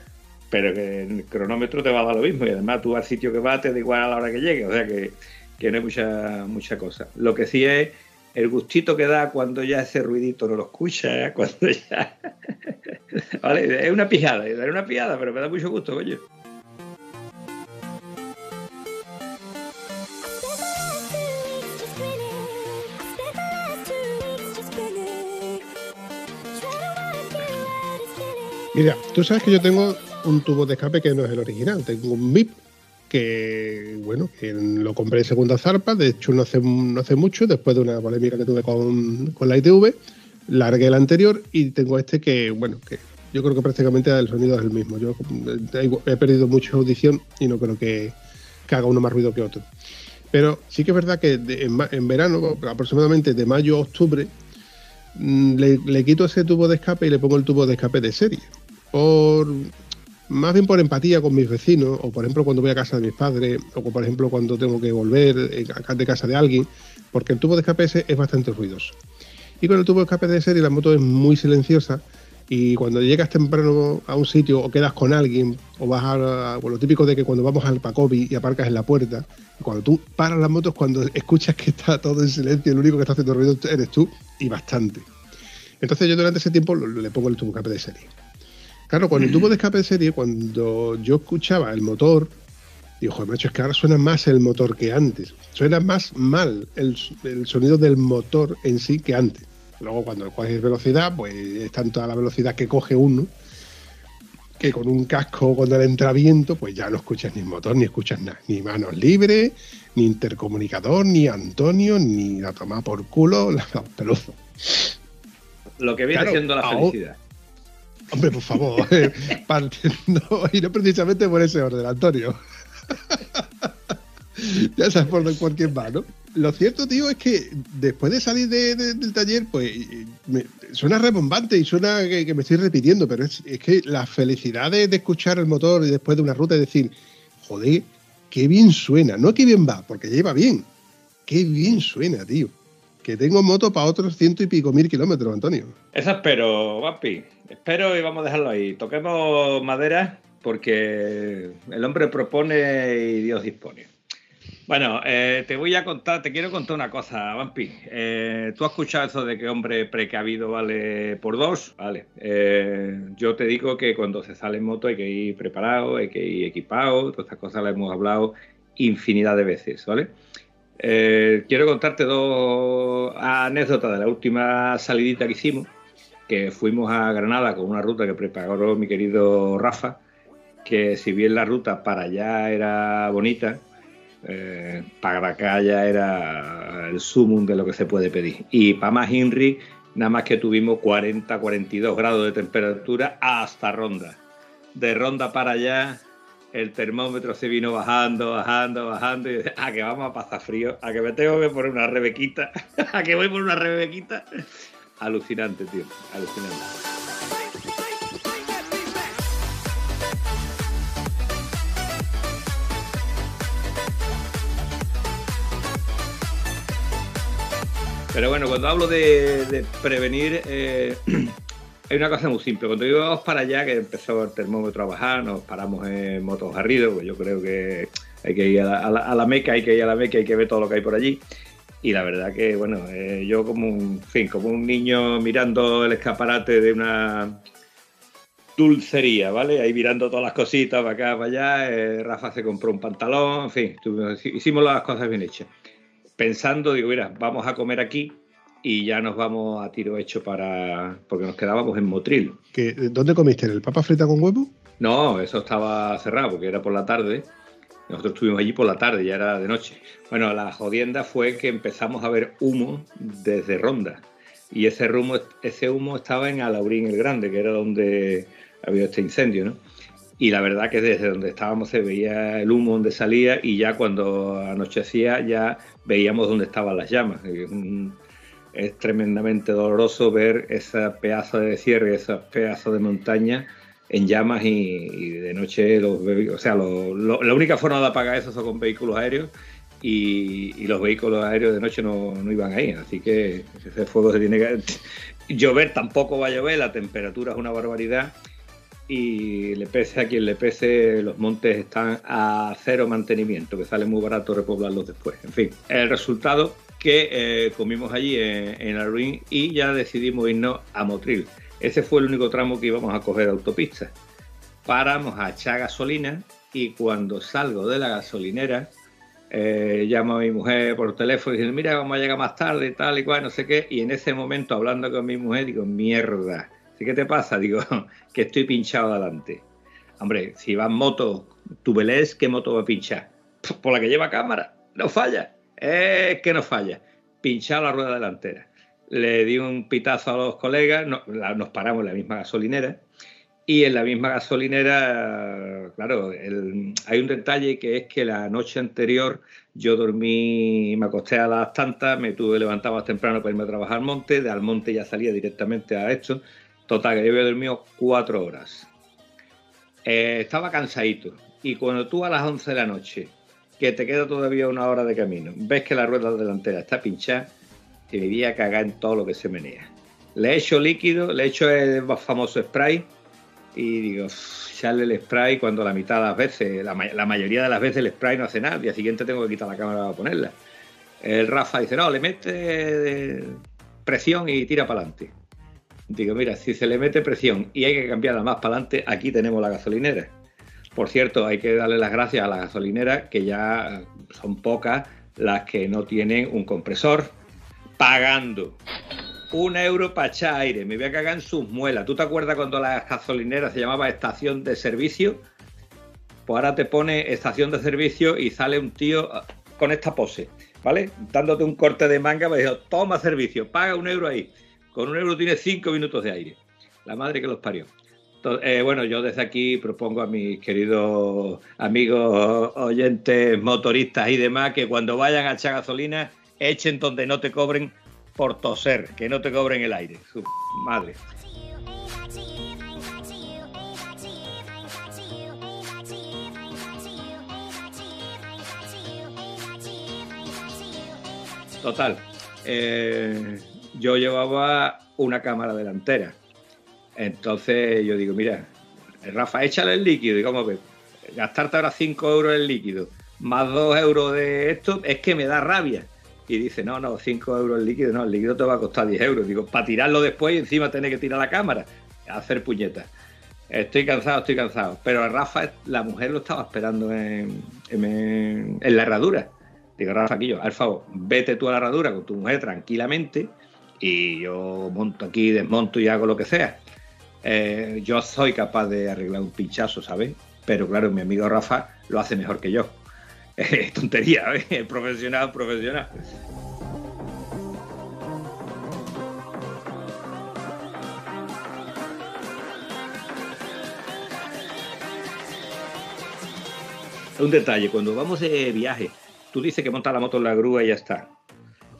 pero que el cronómetro te va a dar lo mismo. Y además tú al sitio que vas te da igual a la hora que llegue. O sea que, que no hay mucha, mucha cosa. Lo que sí es el gustito que da cuando ya ese ruidito no lo escucha, cuando ya... vale, es una pijada, es una pijada, pero me da mucho gusto, coño. Mira, tú sabes que yo tengo un tubo de escape que no es el original. Tengo un MIP que, bueno, que lo compré en segunda zarpa. De hecho, no hace, no hace mucho, después de una polémica que tuve con, con la ITV, largué el anterior y tengo este que, bueno, que yo creo que prácticamente el sonido es el mismo. Yo eh, he perdido mucha audición y no creo que, haga uno más ruido que otro. Pero sí que es verdad que en, verano, aproximadamente de mayo a octubre, mmm, le, le, quito ese tubo de escape y le pongo el tubo de escape de serie. Por más bien por empatía con mis vecinos, o por ejemplo cuando voy a casa de mis padres, o por ejemplo cuando tengo que volver de casa de alguien, porque el tubo de escape ese es bastante ruidoso. Y con el tubo de escape de serie la moto es muy silenciosa y cuando llegas temprano a un sitio o quedas con alguien o vas a, bueno, lo típico de que cuando vamos al Pacobi y aparcas en la puerta, cuando tú paras las motos, cuando escuchas que está todo en silencio, el único que está haciendo ruido eres tú y bastante. Entonces yo durante ese tiempo le pongo el tubo de escape de serie. Claro, con el tubo de escape de serie, cuando yo escuchaba el motor, digo, joder, macho, es que ahora suena más el motor que antes. Suena más mal el, el sonido del motor en sí que antes. Luego cuando coges velocidad, pues es tanta la velocidad que coge uno, que con un casco cuando le entra viento, pues ya no escuchas ni motor, ni escuchas nada. Ni manos libres, ni intercomunicador, ni Antonio, ni la toma por culo, la peluzo. Lo que viene Claro, siendo la ahora- felicidad. Hombre, por favor, eh, partiendo, y no precisamente por ese orden, Antonio. ya sabes por cualquier va, ¿no? Lo cierto, tío, es que después de salir de- de- del taller, pues me- suena rebombante y suena que, me estoy repitiendo, pero es, que la felicidad de, escuchar el motor y después de una ruta y decir, joder, qué bien suena, no qué bien va, porque lleva bien, qué bien suena, tío. Que tengo moto para otros ciento y pico mil kilómetros, Antonio. Eso espero, Vampi. Espero y vamos a dejarlo ahí. Toquemos madera porque el hombre propone y Dios dispone. Bueno, eh, te voy a contar, te quiero contar una cosa, Vampi. Eh, Tú has escuchado eso de que hombre precavido vale por dos, vale. Eh, yo te digo que cuando se sale en moto hay que ir preparado, hay que ir equipado, todas estas cosas las hemos hablado infinidad de veces, ¿vale? Eh, quiero contarte dos anécdotas de la última salidita que hicimos, que fuimos a Granada con una ruta que preparó mi querido Rafa, que si bien la ruta para allá era bonita, eh, para acá ya era el sumum de lo que se puede pedir. Y para más Inri, nada más que tuvimos 40, 42 grados de temperatura hasta Ronda. De Ronda para allá, el termómetro se vino bajando, bajando, bajando, y a que vamos a pasar frío, a que me tengo que poner una rebequita, a que voy por una rebequita. Alucinante, tío, alucinante. Pero bueno, cuando hablo de, de prevenir, eh, hay una cosa muy simple. Cuando íbamos para allá, que empezó el termómetro a bajar, nos paramos en Motos Garrido, pues yo creo que hay que ir a la Meca, hay que ir a la Meca, hay que ver todo lo que hay por allí. Y la verdad que, bueno, eh, yo como un, en fin, como un niño mirando el escaparate de una dulcería, ¿vale? Ahí mirando todas las cositas para acá, para allá. eh, Rafa se compró un pantalón, en fin, tuvimos- hicimos las cosas bien hechas. Pensando, digo, mira, vamos a comer aquí y ya nos vamos a tiro hecho para. porque nos quedábamos en Motril. ¿Que, ¿Dónde comiste? ¿En el papa frita con huevo? No, eso estaba cerrado porque era por la tarde. Nosotros estuvimos allí por la tarde, ya era de noche. Bueno, la jodienda fue que empezamos a ver humo desde Ronda. Y ese humo, ese humo estaba en Alaurín el Grande, que era donde había este incendio, ¿no? Y la verdad que desde donde estábamos se veía el humo donde salía y ya cuando anochecía ya veíamos dónde estaban las llamas. Es, tremendamente doloroso ver ese pedazo de cierre, ese pedazo de montaña en llamas y, de noche los o sea, la única forma de apagar eso son con vehículos aéreos y, los vehículos aéreos de noche no, no iban ahí, así que ese fuego se tiene que... Llover tampoco va a llover, la temperatura es una barbaridad y le pese a quien le pese, los montes están a cero mantenimiento, que sale muy barato repoblarlos después. En fin, el resultado que eh, comimos allí en, en Alruín y ya decidimos irnos a Motril. Ese fue el único tramo que íbamos a coger autopista. Paramos a echar gasolina y cuando salgo de la gasolinera, eh, llamo a mi mujer por teléfono y dice, mira, vamos a llegar más tarde tal y cual, no sé qué. Y en ese momento, hablando con mi mujer, digo, mierda. ¿Sí qué te pasa? Digo, que estoy pinchado adelante. Hombre, si va en moto, tú velés, ¿qué moto va a pinchar? Por la que lleva cámara, no falla. Es que no falla. Pinchado la rueda delantera. Le di un pitazo a los colegas, nos paramos en la misma gasolinera. Y en la misma gasolinera, claro, hay un detalle que es que la noche anterior yo dormí, me acosté a las tantas, me tuve levantado más temprano para irme a trabajar al monte, de al monte ya salía directamente a esto. Total, que yo había dormido cuatro horas. Eh, estaba cansadito. Y cuando tú a las 11 de la noche, que te queda todavía una hora de camino, ves que la rueda delantera está pinchada, te me voy a cagar en todo lo que se menea. Le echo líquido, le echo el famoso spray y digo, echarle el spray cuando la mitad de las veces, la, ma- la mayoría de las veces el spray no hace nada, al día siguiente tengo que quitar la cámara para ponerla. El Rafa dice, no, le mete eh, presión y tira para adelante. Digo, mira, si se le mete presión y hay que cambiarla más para adelante, aquí tenemos la gasolinera. Por cierto, hay que darle las gracias a la gasolinera, que ya son pocas las que no tienen un compresor, pagando un euro para echar aire. Me voy a cagar en sus muelas. ¿Tú te acuerdas cuando la gasolinera se llamaba estación de servicio? Pues ahora te pone estación de servicio y sale un tío con esta pose, ¿vale? Dándote un corte de manga, me dijo, toma servicio, paga un euro ahí. Con un euro tienes cinco minutos de aire. La madre que los parió. Eh, bueno, yo desde aquí propongo a mis queridos amigos oyentes, motoristas y demás, que cuando vayan a echar gasolina, echen donde no te cobren por toser, que no te cobren el aire. Su madre. Total, eh, yo llevaba una cámara delantera entonces yo digo, mira, Rafa, échale el líquido. Y como que gastarte ahora 5 euros el líquido, más 2 euros de esto, es que me da rabia. Y dice, no, no, 5 euros el líquido, no, el líquido te va a costar 10 euros. Digo, para tirarlo después y encima tener que tirar la cámara, hacer puñetas. Estoy cansado, estoy cansado. Pero a Rafa, la mujer lo estaba esperando en, en, la herradura. Digo, Rafa, aquí yo, al favor, vete tú a la herradura con tu mujer tranquilamente y yo monto aquí, desmonto y hago lo que sea. Eh, yo soy capaz de arreglar un pinchazo, ¿sabes? Pero claro, mi amigo Rafa lo hace mejor que yo. Es tontería, ¿eh? Profesional, profesional. Un detalle, cuando vamos de viaje, tú dices que montas la moto en la grúa y ya está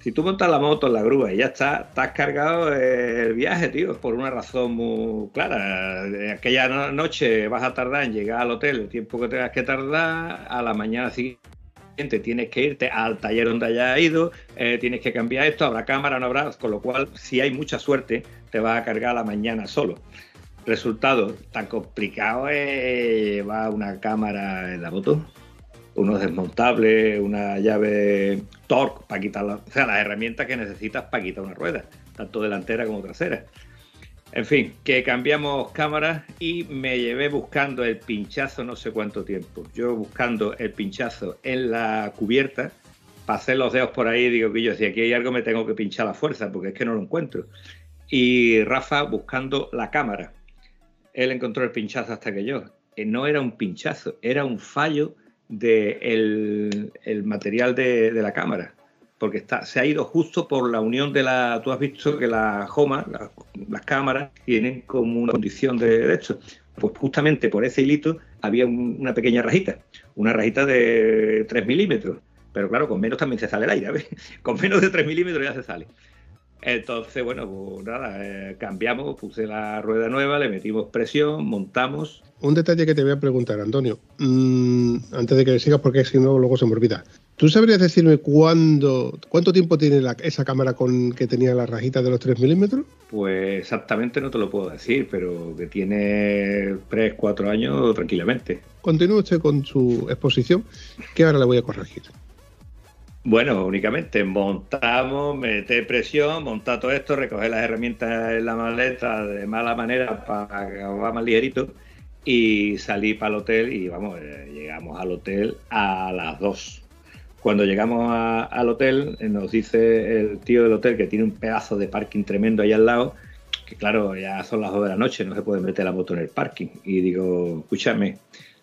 si tú montas la moto en la grúa y ya está, estás cargado el viaje, tío, por una razón muy clara. Aquella noche vas a tardar en llegar al hotel el tiempo que tengas que tardar, a la mañana siguiente tienes que irte al taller donde hayas ido, eh, tienes que cambiar esto, habrá cámara, no habrá, con lo cual, si hay mucha suerte, te vas a cargar a la mañana solo. Resultado, tan complicado es llevar una cámara en la moto unos desmontables, una llave torque para quitar o sea, las herramientas que necesitas para quitar una rueda, tanto delantera como trasera. En fin, que cambiamos cámaras y me llevé buscando el pinchazo no sé cuánto tiempo. Yo buscando el pinchazo en la cubierta, pasé los dedos por ahí y digo yo, si aquí hay algo me tengo que pinchar la fuerza porque es que no lo encuentro. Y Rafa buscando la cámara. Él encontró el pinchazo hasta que yo. Eh, no era un pinchazo, era un fallo del de el material de, la cámara, porque está, se ha ido justo por la unión de la... Tú has visto que la Homa, las cámaras, tienen como una condición de, esto. Pues justamente por ese hilito había una pequeña rajita, una rajita de 3 milímetros. Pero claro, con menos también se sale el aire, Con menos de 3 milímetros ya se sale. Entonces, bueno, pues nada, eh, cambiamos, puse la rueda nueva, le metimos presión, montamos. Un detalle que te voy a preguntar, Antonio, mm, antes de que sigas, porque si no, luego se me olvida. ¿Tú sabrías decirme cuándo, cuánto tiempo tiene esa cámara con que tenía la rajita de los 3 milímetros? Pues exactamente no te lo puedo decir, pero que tiene 3, 4 años tranquilamente. Continúe usted con su exposición, que ahora le voy a corregir. Bueno, únicamente montamos, meter presión, montar todo esto, recoger las herramientas en la maleta de mala manera para que va más ligerito y salí para el hotel y vamos, eh, llegamos al hotel a las 2. Cuando llegamos al hotel eh, nos dice el tío del hotel que tiene un pedazo de parking tremendo ahí al lado, que claro, ya son las 2 de la noche, no se puede meter la moto en el parking. Y digo, escúchame,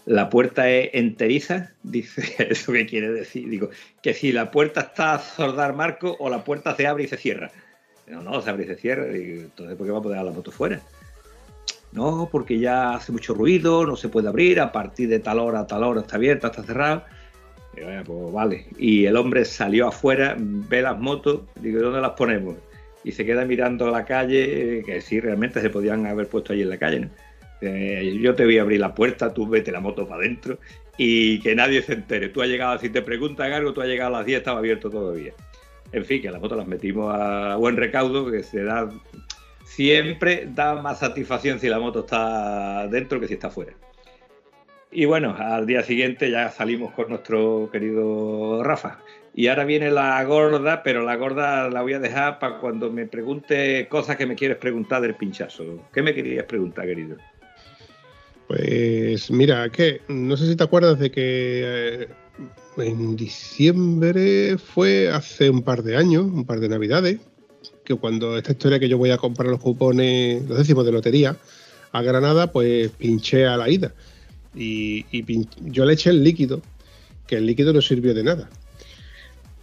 la puerta es enteriza, dice, ¿eso qué quiere decir? Digo, que si la puerta está a sordar marco o la puerta se abre y se cierra. No, no, se abre y se cierra. entonces, ¿por qué va a poder la moto fuera? No, porque ya hace mucho ruido, no se puede abrir, a partir de tal hora a tal hora está abierta, está cerrada. Y pues vale. Y el hombre salió afuera, ve las motos, digo, ¿dónde las ponemos? Y se queda mirando la calle, que sí, realmente se podían haber puesto allí en la calle, ¿no? Eh, yo te voy a abrir la puerta, tú vete la moto para adentro y que nadie se entere. Tú has llegado, si te preguntan algo, tú has llegado a las 10, estaba abierto todavía. En fin, que las motos las metimos a buen recaudo, que se da. Siempre da más satisfacción si la moto está dentro que si está fuera. Y bueno, al día siguiente ya salimos con nuestro querido Rafa. Y ahora viene la gorda, pero la gorda la voy a dejar para cuando me pregunte cosas que me quieres preguntar del pinchazo. ¿Qué me querías preguntar, querido? Pues mira, que no sé si te acuerdas de que eh, en diciembre fue hace un par de años, un par de navidades, que cuando esta historia que yo voy a comprar los cupones, los décimos de lotería, a Granada, pues pinché a la ida. Y, yo le eché el líquido, que el líquido no sirvió de nada.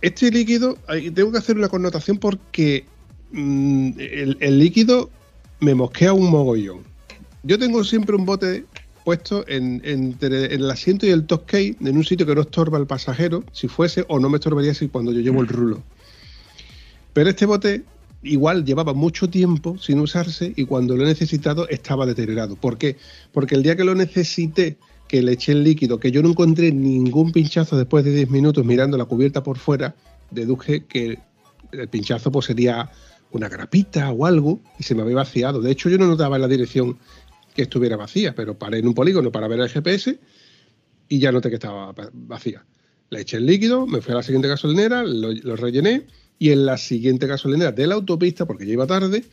Este líquido, tengo que hacer una connotación porque mm, el, el líquido me mosquea un mogollón. Yo tengo siempre un bote puesto en, entre el asiento y el top case en un sitio que no estorba al pasajero, si fuese, o no me estorbaría si cuando yo llevo el rulo. Pero este bote igual llevaba mucho tiempo sin usarse y cuando lo he necesitado estaba deteriorado. ¿Por qué? Porque el día que lo necesité, que le eché el líquido, que yo no encontré ningún pinchazo después de 10 minutos mirando la cubierta por fuera, deduje que el pinchazo pues sería una grapita o algo y se me había vaciado. De hecho, yo no notaba en la dirección que estuviera vacía, pero paré en un polígono para ver el GPS y ya noté que estaba va- vacía. Le eché el líquido, me fui a la siguiente gasolinera, lo, rellené y en la siguiente gasolinera de la autopista, porque ya iba tarde,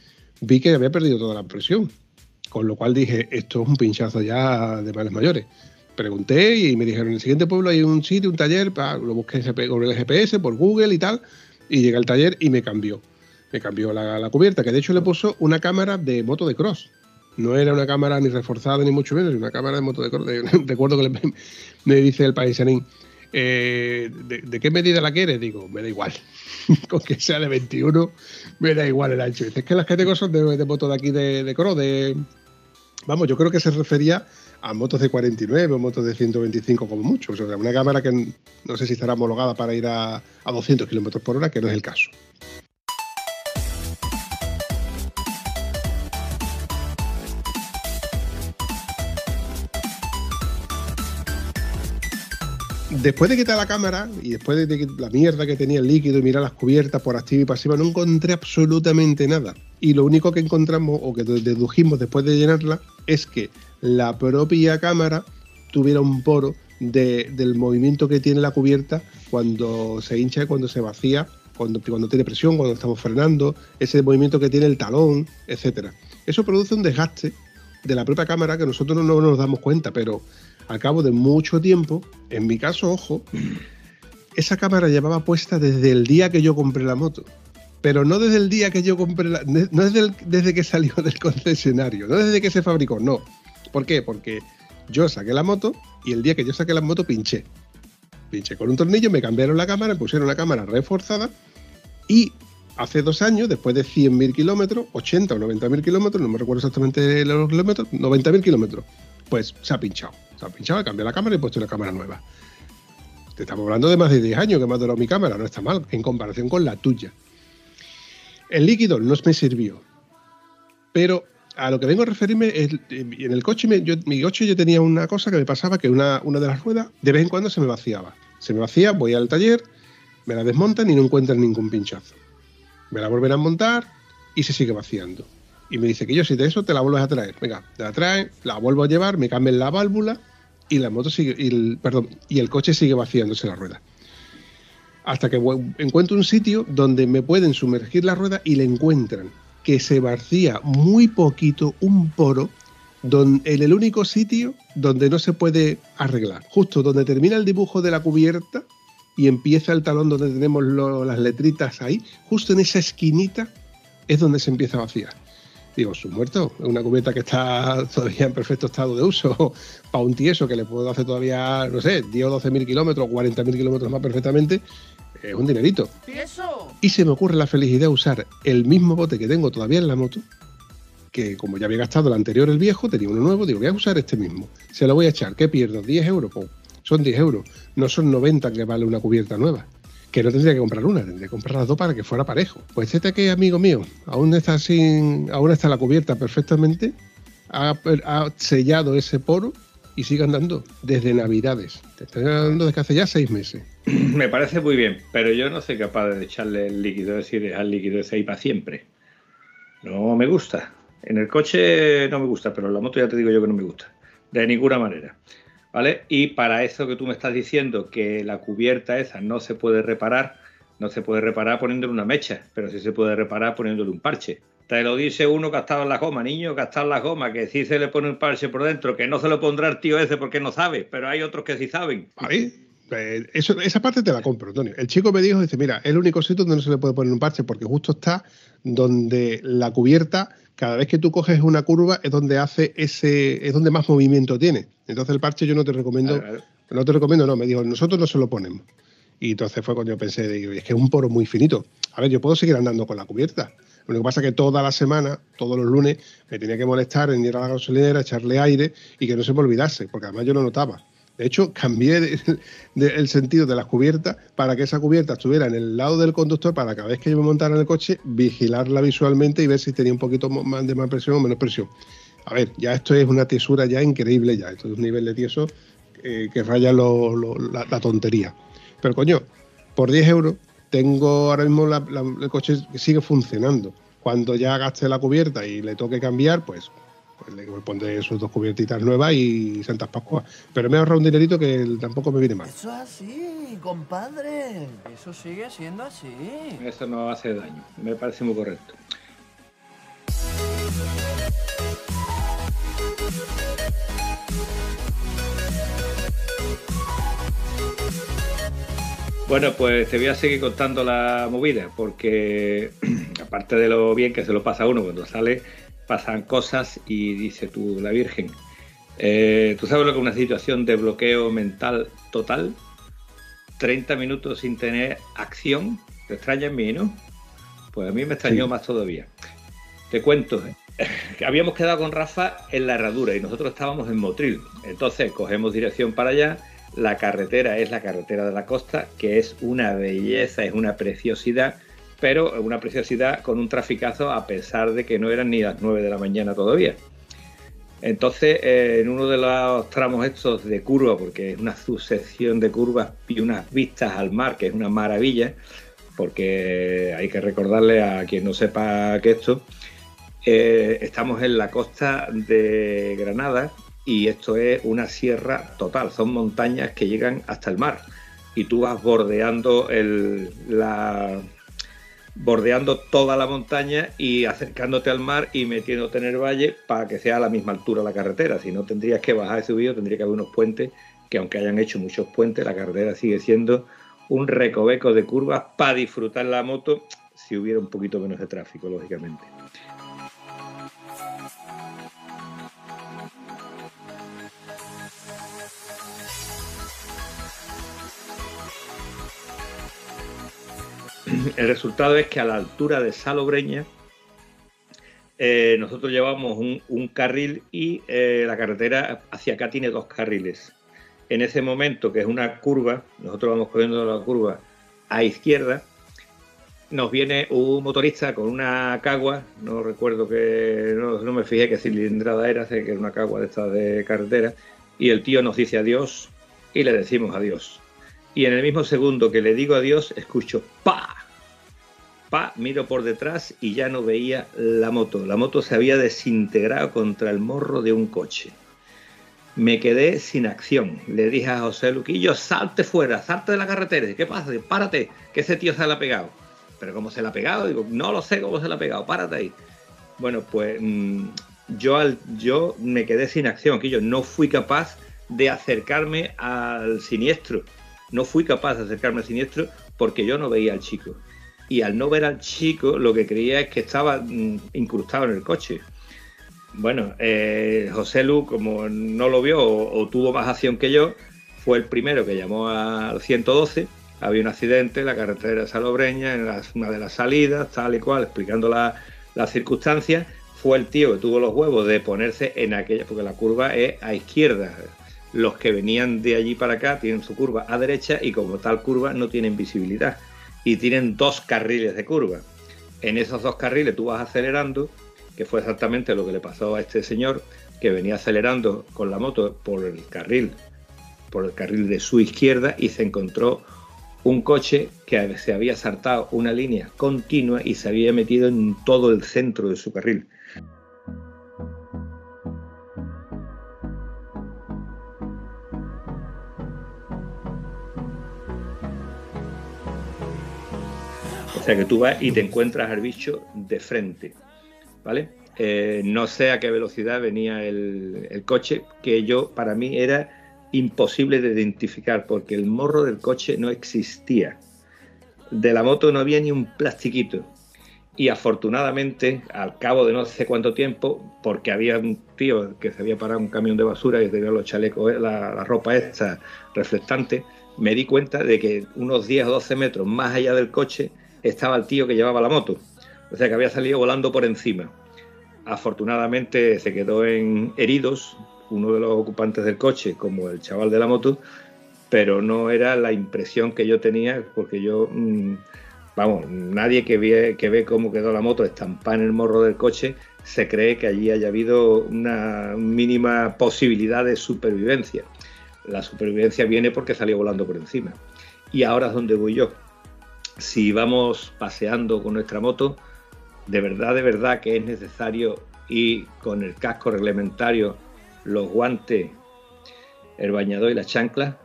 vi que había perdido toda la presión. Con lo cual dije, esto es un pinchazo ya de males mayores. Pregunté y me dijeron, en el siguiente pueblo hay un sitio, un taller, lo busqué con el GPS, por Google y tal, y llegué al taller y me cambió. Me cambió la, la cubierta, que de hecho le puso una cámara de moto de cross. No era una cámara ni reforzada ni mucho menos, una cámara de moto de. De- recuerdo que me dice el paisanín, eh, ¿de, qué medida la quieres? Digo, me da igual. Con que sea de 21, me da igual el ancho. Dice, es que las que tengo son de, moto de aquí de, cross, de... Vamos, yo creo que se refería a motos de 49 o motos de 125 como mucho. O sea, una cámara que no sé si estará homologada para ir a, a 200 kilómetros por hora, que no es el caso. Después de quitar la cámara y después de la mierda que tenía el líquido y mirar las cubiertas por activa y pasiva, no encontré absolutamente nada. Y lo único que encontramos o que dedujimos después de llenarla es que la propia cámara tuviera un poro de- del movimiento que tiene la cubierta cuando se hincha y cuando se vacía, cuando, cuando tiene presión, cuando estamos frenando, ese movimiento que tiene el talón, etcétera. Eso produce un desgaste de la propia cámara que nosotros no nos damos cuenta, pero al cabo de mucho tiempo, en mi caso, ojo, esa cámara llevaba puesta desde el día que yo compré la moto. Pero no desde el día que yo compré la. No desde, desde que salió del concesionario, no desde que se fabricó, no. ¿Por qué? Porque yo saqué la moto y el día que yo saqué la moto pinché. Pinché con un tornillo, me cambiaron la cámara, pusieron una cámara reforzada y hace dos años, después de 100.000 kilómetros, 80 o 90.000 kilómetros, no me recuerdo exactamente los kilómetros, 90.000 kilómetros, pues se ha pinchado. Ha pinchado, he cambiado la cámara y he puesto una cámara nueva. Te estamos hablando de más de 10 años que me ha durado mi cámara, no está mal, en comparación con la tuya. El líquido no me sirvió, pero a lo que vengo a referirme es, en el coche, mi coche yo tenía una cosa que me pasaba, que una, una de las ruedas de vez en cuando se me vaciaba. Se me vacía, voy al taller, me la desmontan y no encuentran ningún pinchazo. Me la vuelven a montar y se sigue vaciando. Y me dice que yo si de eso te la vuelves a traer. Venga, te la traen, la vuelvo a llevar, me cambian la válvula y la moto sigue, y el, coche sigue vaciándose la rueda. Hasta que encuentro un sitio donde me pueden sumergir la rueda y le encuentran que se vacía muy poquito un poro en el único sitio donde no se puede arreglar. Justo donde termina el dibujo de la cubierta y empieza el talón donde tenemos las letritas ahí, justo en esa esquinita es donde se empieza a vaciar. Digo, su muerto, es una cubierta que está todavía en perfecto estado de uso, para un tieso que le puedo hacer todavía, no sé, 10 o 12 mil kilómetros, 40 mil kilómetros más perfectamente, es un dinerito. Y se me ocurre la felicidad de usar el mismo bote que tengo todavía en la moto, que como ya había gastado el anterior, el viejo, tenía uno nuevo, digo, voy a usar este mismo. Se lo voy a echar, ¿qué pierdo? ¿10 euros? Pues son 10 euros, no son 90 que vale una cubierta nueva. Que no tendría que comprar una, tendría que comprar las dos para que fuera parejo. Pues este que amigo mío, aún está sin, aún está la cubierta perfectamente, ha, sellado ese poro y sigue andando desde Navidades. Te estoy hablando de que hace ya seis meses. Me parece muy bien, pero yo no soy capaz de echarle el líquido, es decir, dejar el líquido ese ahí para siempre. No me gusta. En el coche no me gusta, pero en la moto ya te digo yo que no me gusta. De ninguna manera. ¿Vale? Y para eso que tú me estás diciendo, que la cubierta esa no se puede reparar, no se puede reparar poniéndole una mecha, pero sí se puede reparar poniéndole un parche. Te lo dice uno que ha estado en la goma, niño, que ha estado en la goma, que sí se le pone un parche por dentro, que no se lo pondrá el tío ese porque no sabe, pero hay otros que sí saben. Vale. Pues esa parte te la compro, Antonio. El chico me dijo, dice, mira, es el único sitio donde no se le puede poner un parche porque justo está donde la cubierta, cada vez que tú coges una curva, es donde hace ese, es donde más movimiento tiene. Entonces el parche yo no te recomiendo, no te recomiendo, no, me dijo, nosotros no se lo ponemos. Y entonces fue cuando yo pensé, digo, es que es un poro muy finito. A ver, yo puedo seguir andando con la cubierta. Lo que pasa es que toda la semana, todos los lunes, me tenía que molestar en ir a la gasolinera, echarle aire y que no se me olvidase, porque además yo lo notaba. De hecho, cambié el sentido de las cubiertas para que esa cubierta estuviera en el lado del conductor para cada vez que yo me montara en el coche, vigilarla visualmente y ver si tenía un poquito más de más presión o menos presión. A ver, ya esto es una tiesura ya increíble, ya. Esto es un nivel de tieso eh, que raya lo- la, tontería. Pero coño, por 10 euros tengo ahora mismo el coche que sigue funcionando. Cuando ya gaste la cubierta y le toque cambiar, pues, pues le pondré sus dos cubiertitas nuevas y Santas Pascuas. Pero me he ahorrado un dinerito que tampoco me viene mal. Eso es así, compadre. Eso sigue siendo así. Eso no hace daño, me parece muy correcto. Bueno, pues te voy a seguir contando la movida, porque aparte de lo bien que se lo pasa a uno cuando sale, pasan cosas y dice tú, la Virgen. Eh, ¿Tú sabes lo que es una situación de bloqueo mental total? 30 minutos sin tener acción. ¿Te extraña en mí, no? Pues a mí me extrañó Sí. más todavía. Te cuento, que habíamos quedado con Rafa en la herradura y nosotros estábamos en Motril. Entonces cogemos dirección para allá. La carretera es la carretera de la costa, que es una belleza, es una preciosidad, pero una preciosidad con un traficazo a pesar de que no eran ni las 9 de la mañana todavía. Entonces, eh, en uno de los tramos estos de curva, porque es una sucesión de curvas y unas vistas al mar, que es una maravilla, porque hay que recordarle a quien no sepa que esto, eh, estamos en la costa de Granada y esto es una sierra total, son montañas que llegan hasta el mar y tú vas bordeando el, la, bordeando toda la montaña y acercándote al mar y metiéndote en el valle para que sea a la misma altura la carretera. Si no, tendrías que bajar y subir, tendría que haber unos puentes, que aunque hayan hecho muchos puentes, la carretera sigue siendo un recoveco de curvas para disfrutar la moto si hubiera un poquito menos de tráfico, lógicamente. El resultado es que a la altura de Salobreña eh, nosotros llevamos un, carril y eh, la carretera hacia acá tiene dos carriles. En ese momento, que es una curva, nosotros vamos cogiendo la curva a izquierda, nos viene un motorista con una cagua, no recuerdo que, no, no me fijé qué cilindrada era, sé que era una cagua de esta de carretera, y el tío nos dice adiós y le decimos adiós. Y en el mismo segundo que le digo adiós, escucho ¡pa! Pa, miro por detrás y ya no veía la moto. La moto se había desintegrado contra el morro de un coche. Me quedé sin acción. Le dije a José Luquillo, salte fuera, salte de la carretera. ¿Qué pasa? Párate, que ese tío se la ha pegado. ¿Pero cómo se la ha pegado? Digo, no lo sé cómo se la ha pegado, párate ahí. Bueno, pues mm, yo, al, yo me quedé sin acción, que yo no fui capaz de acercarme al siniestro. No fui capaz de acercarme al siniestro porque yo no veía al chico. Y al no ver al chico, lo que creía es que estaba mm, incrustado en el coche. Bueno, eh, José Lu, como no lo vio o, tuvo más acción que yo, fue el primero que llamó al 112. Había un accidente en la carretera Salobreña, en las- una de las salidas, tal y cual, explicando la- las circunstancias. Fue el tío que tuvo los huevos de ponerse en aquella, porque la curva es a izquierda. Los que venían de allí para acá tienen su curva a derecha y como tal curva no tienen visibilidad. Y tienen dos carriles de curva. En esos dos carriles tú vas acelerando, que fue exactamente lo que le pasó a este señor, que venía acelerando con la moto por el carril, por el carril de su izquierda y se encontró un coche que se había saltado una línea continua y se había metido en todo el centro de su carril. O sea que tú vas y te encuentras al bicho de frente, ¿vale? Eh, no sé a qué velocidad venía el, coche, que yo, para mí, era imposible de identificar, porque el morro del coche no existía. De la moto no había ni un plastiquito. Y afortunadamente, al cabo de no sé cuánto tiempo, porque había un tío que se había parado un camión de basura y tenía los chalecos, la, la ropa esta reflectante, me di cuenta de que unos 10 o 12 metros más allá del coche estaba el tío que llevaba la moto. O sea que había salido volando por encima. Afortunadamente se quedó en heridos uno de los ocupantes del coche como el chaval de la moto, pero no era la impresión que yo tenía porque yo, mm, vamos, nadie que ve, que ve cómo quedó la moto estampada en el morro del coche se cree que allí haya habido una mínima posibilidad de supervivencia. La supervivencia viene porque salió volando por encima. Y ahora es donde voy yo. Si vamos paseando con nuestra moto, de verdad, de verdad que es necesario ir con el casco reglamentario, los guantes, el bañador y las chanclas.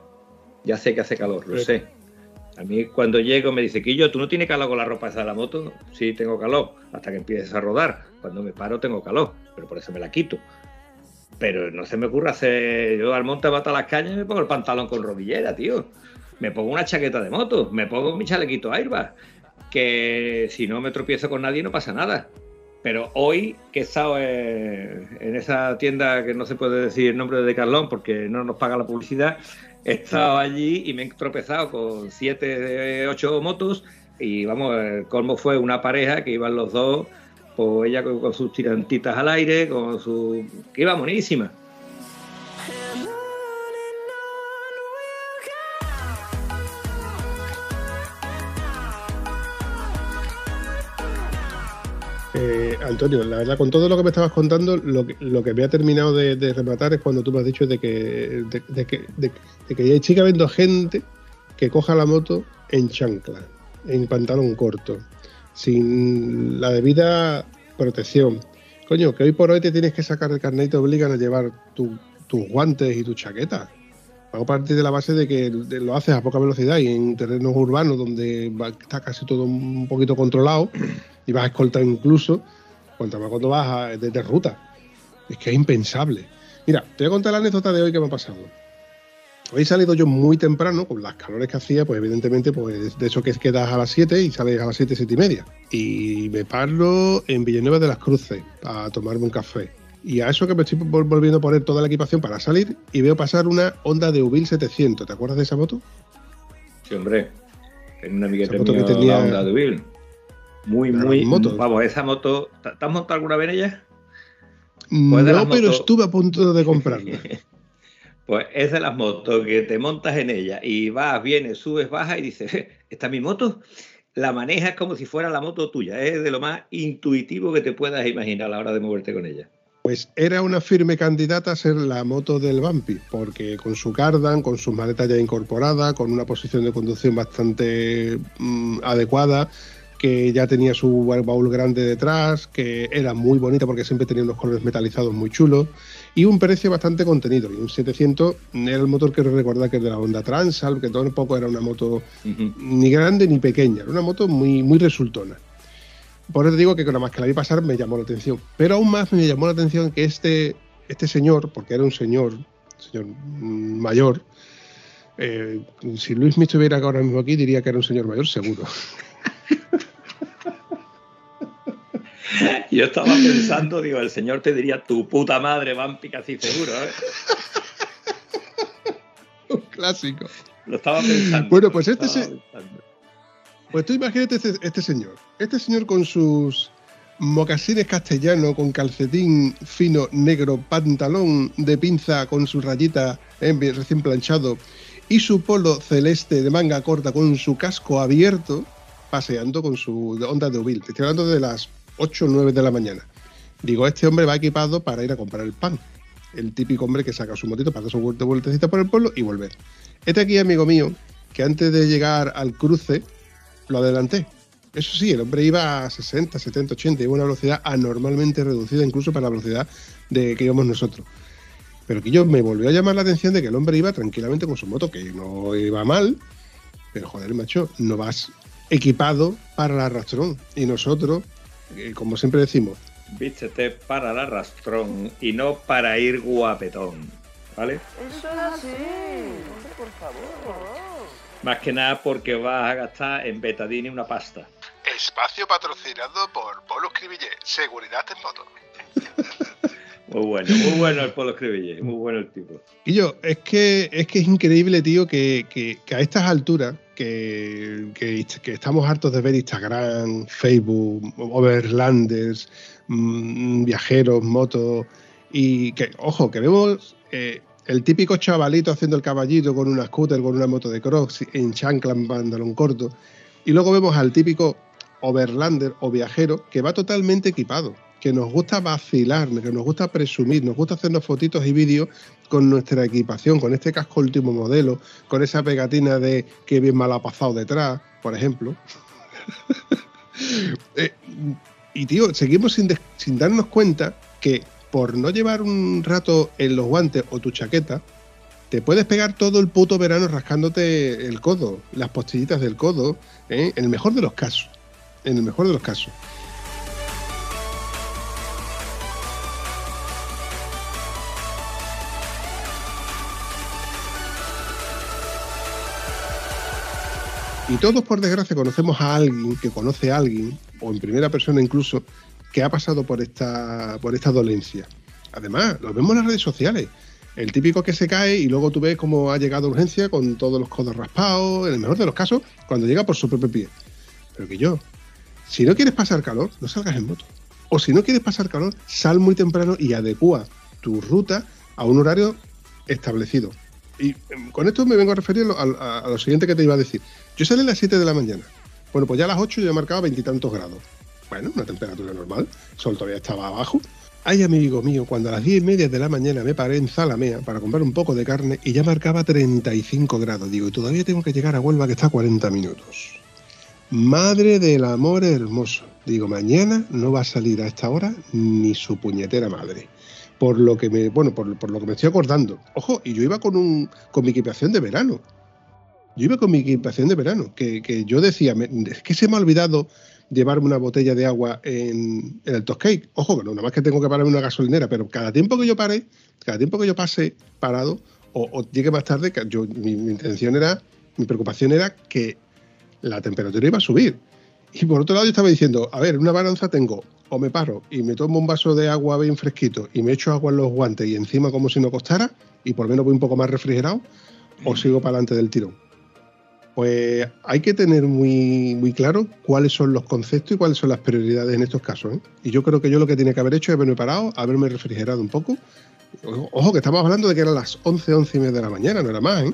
Ya sé que hace calor, lo sé. A mí cuando llego me dice, Quillo, ¿tú no tienes calor con la ropa esa de la moto? Sí, tengo calor, hasta que empieces a rodar. Cuando me paro tengo calor, pero por eso me la quito. Pero no se me ocurre hacer. Yo al monte bata las cañas y me pongo el pantalón con rodillera, tío. Me pongo una chaqueta de moto, me pongo mi chalequito airbag. Que si no me tropiezo con nadie no pasa nada. Pero hoy que he estado en, esa tienda que no se puede decir el nombre de Carlón porque no nos paga la publicidad, he estado allí y me he tropezado con siete, ocho motos y vamos, el colmo fue una pareja que iban los dos, pues ella con, con sus tirantitas al aire, con su... que iba monísima. Eh, Antonio, la verdad, con todo lo que me estabas contando, lo que, me ha terminado de, rematar es cuando tú me has dicho de que, de, de que, de, que sigue habiendo gente que coja la moto en chancla, en pantalón corto, sin la debida protección. Coño, que hoy por hoy te tienes que sacar el carnet y te obligan a llevar tu- tus guantes y tu chaqueta. Hago partir de la base de que lo haces a poca velocidad y en terrenos urbanos donde está casi todo un poquito controlado y vas a escoltar incluso, cuanto más cuando vas de, de ruta. Es que es impensable. Mira, te voy a contar la anécdota de hoy que me ha pasado. Hoy he salido yo muy temprano, con las calores que hacía, pues evidentemente, pues de eso que quedas a las 7 y sales a las 7, 7 y media. Y me paro en Villanueva de las Cruces a tomarme un café. Y a eso que me estoy vol- volviendo a poner toda la equipación para salir y veo pasar una Honda de Ubil 700. ¿Te acuerdas de esa moto? Sí, hombre. En un amiguete Esa moto mío, que tenía- Honda. Muy, Pero muy. las motos. Vamos, esa moto. ¿Te has montado alguna vez en ella? Pues de no, pero estuve a punto de comprarla. Pues es de las motos que te montas en ella y vas, vienes, subes, bajas y dices, ¿esta es mi moto? La manejas como si fuera la moto tuya. Es de lo más intuitivo que te puedas imaginar a la hora de moverte con ella. Pues era una firme candidata a ser la moto del Bumpy, porque con su cardan, con sus maletas ya incorporadas, con una posición de conducción bastante mm, adecuada, que ya tenía su baúl grande detrás, que era muy bonita porque siempre tenía unos colores metalizados muy chulos, y un precio bastante contenido. Y un 700 era el motor que recuerda que es de la Honda Transalp, que tampoco era una moto ni grande ni pequeña, era una moto muy, muy resultona. Por eso digo que nada más que la vi pasar me llamó la atención. Pero aún más me llamó la atención que este, este señor, porque era un señor, señor mayor, eh, si Luis me estuviera ahora mismo aquí diría que era un señor mayor, seguro. Yo estaba pensando, digo, el señor te diría tu puta madre, Vampi, casi seguro. ¿eh? un clásico. Lo estaba pensando. Bueno, pues este se-. Pues tú imagínate este, este señor. Este señor con sus mocasines castellanos, con calcetín fino negro, pantalón de pinza con su rayita eh, recién planchado y su polo celeste de manga corta con su casco abierto, paseando con su Honda de. Te estoy hablando de las 8 o 9 de la mañana. Digo, este hombre va equipado para ir a comprar el pan. El típico hombre que saca su motito para dar su vueltecita por el pueblo y volver. Este aquí, amigo mío, que antes de llegar al cruce, lo adelanté. Eso sí, el hombre iba a 60, 70, 80, iba a una velocidad anormalmente reducida, incluso para la velocidad de que íbamos nosotros. Pero que yo me volvió a llamar la atención de que el hombre iba tranquilamente con su moto, que no iba mal, pero joder, macho, no vas equipado para el arrastrón. Y nosotros, eh, como siempre decimos, Vístete para el arrastrón y no para ir guapetón. ¿Vale? Eso es así. Hombre, por favor. Más que nada porque vas a gastar en betadine una pasta. Espacio patrocinado por Polo Cribillé, seguridad en moto. Muy bueno, muy bueno el Polo Cribillé, muy bueno el tipo. Y yo, es que es que es increíble, tío, que, que- que a estas alturas, que, que- que estamos hartos de ver Instagram, Facebook, Overlanders, mm, viajeros, motos, y que, ojo, que vemos eh, el típico chavalito haciendo el caballito con una scooter, con una moto de cross, en chancla, en pantalón corto, y luego vemos al típico overlander o viajero que va totalmente equipado, que nos gusta vacilar, que nos gusta presumir, nos gusta hacernos fotitos y vídeos con nuestra equipación, con este casco último modelo, con esa pegatina de que bien mal ha pasado detrás, por ejemplo. Eh, y tío, seguimos sin, sin darnos cuenta que por no llevar un rato en los guantes o tu chaqueta, te puedes pegar todo el puto verano rascándote el codo, las postillitas del codo, ¿eh? en el mejor de los casos. En el mejor de los casos. Y todos, por desgracia, conocemos a alguien que conoce a alguien, o en primera persona incluso, que ha pasado por esta, por esta dolencia. Además, lo vemos en las redes sociales. El típico que se cae y luego tú ves cómo ha llegado a urgencia con todos los codos raspados, en el mejor de los casos, cuando llega por su propio pie. Pero que yo, si no quieres pasar calor, no salgas en moto. O si no quieres pasar calor, sal muy temprano y adecua tu ruta a un horario establecido. Y em, con esto me vengo a referir a, a- lo siguiente que te iba a decir. Yo salí a las 7 de la mañana. Bueno, pues ya a las 8 yo he marcado veintitantos grados. Bueno, una temperatura normal. El sol todavía estaba abajo. Ay, amigo mío, cuando a las 10 y media de la mañana me paré en Zalamea para comprar un poco de carne y ya marcaba 35 grados. Digo, y todavía tengo que llegar a Huelva que está a 40 minutos. Madre del amor hermoso. Digo, mañana no va a salir a esta hora ni su puñetera madre. Por lo que me, bueno, por, por lo que me estoy acordando. Ojo, y yo iba con un, con mi equipación de verano. Yo iba con mi equipación de verano, que, que yo decía, me- es que se me ha olvidado llevarme una botella de agua en, en el Toscake. Ojo, que no, nada más que tengo que parar en una gasolinera, pero cada tiempo que yo pare, cada tiempo que yo pase parado o, o llegue más tarde, que yo, mi, mi intención era, mi preocupación era que la temperatura iba a subir. Y por otro lado yo estaba diciendo, a ver, en una balanza tengo, o me paro y me tomo un vaso de agua bien fresquito y me echo agua en los guantes y encima como si no costara, y por lo menos voy un poco más refrigerado, o sigo para adelante del tirón. Pues hay que tener muy, claro cuáles son los conceptos y cuáles son las prioridades en estos casos. ¿eh? Y yo creo que yo lo que tiene que haber hecho es haberme parado, haberme refrigerado un poco. Ojo, que estamos hablando de que eran las 11, 11 y media de la mañana, no era más, ¿eh?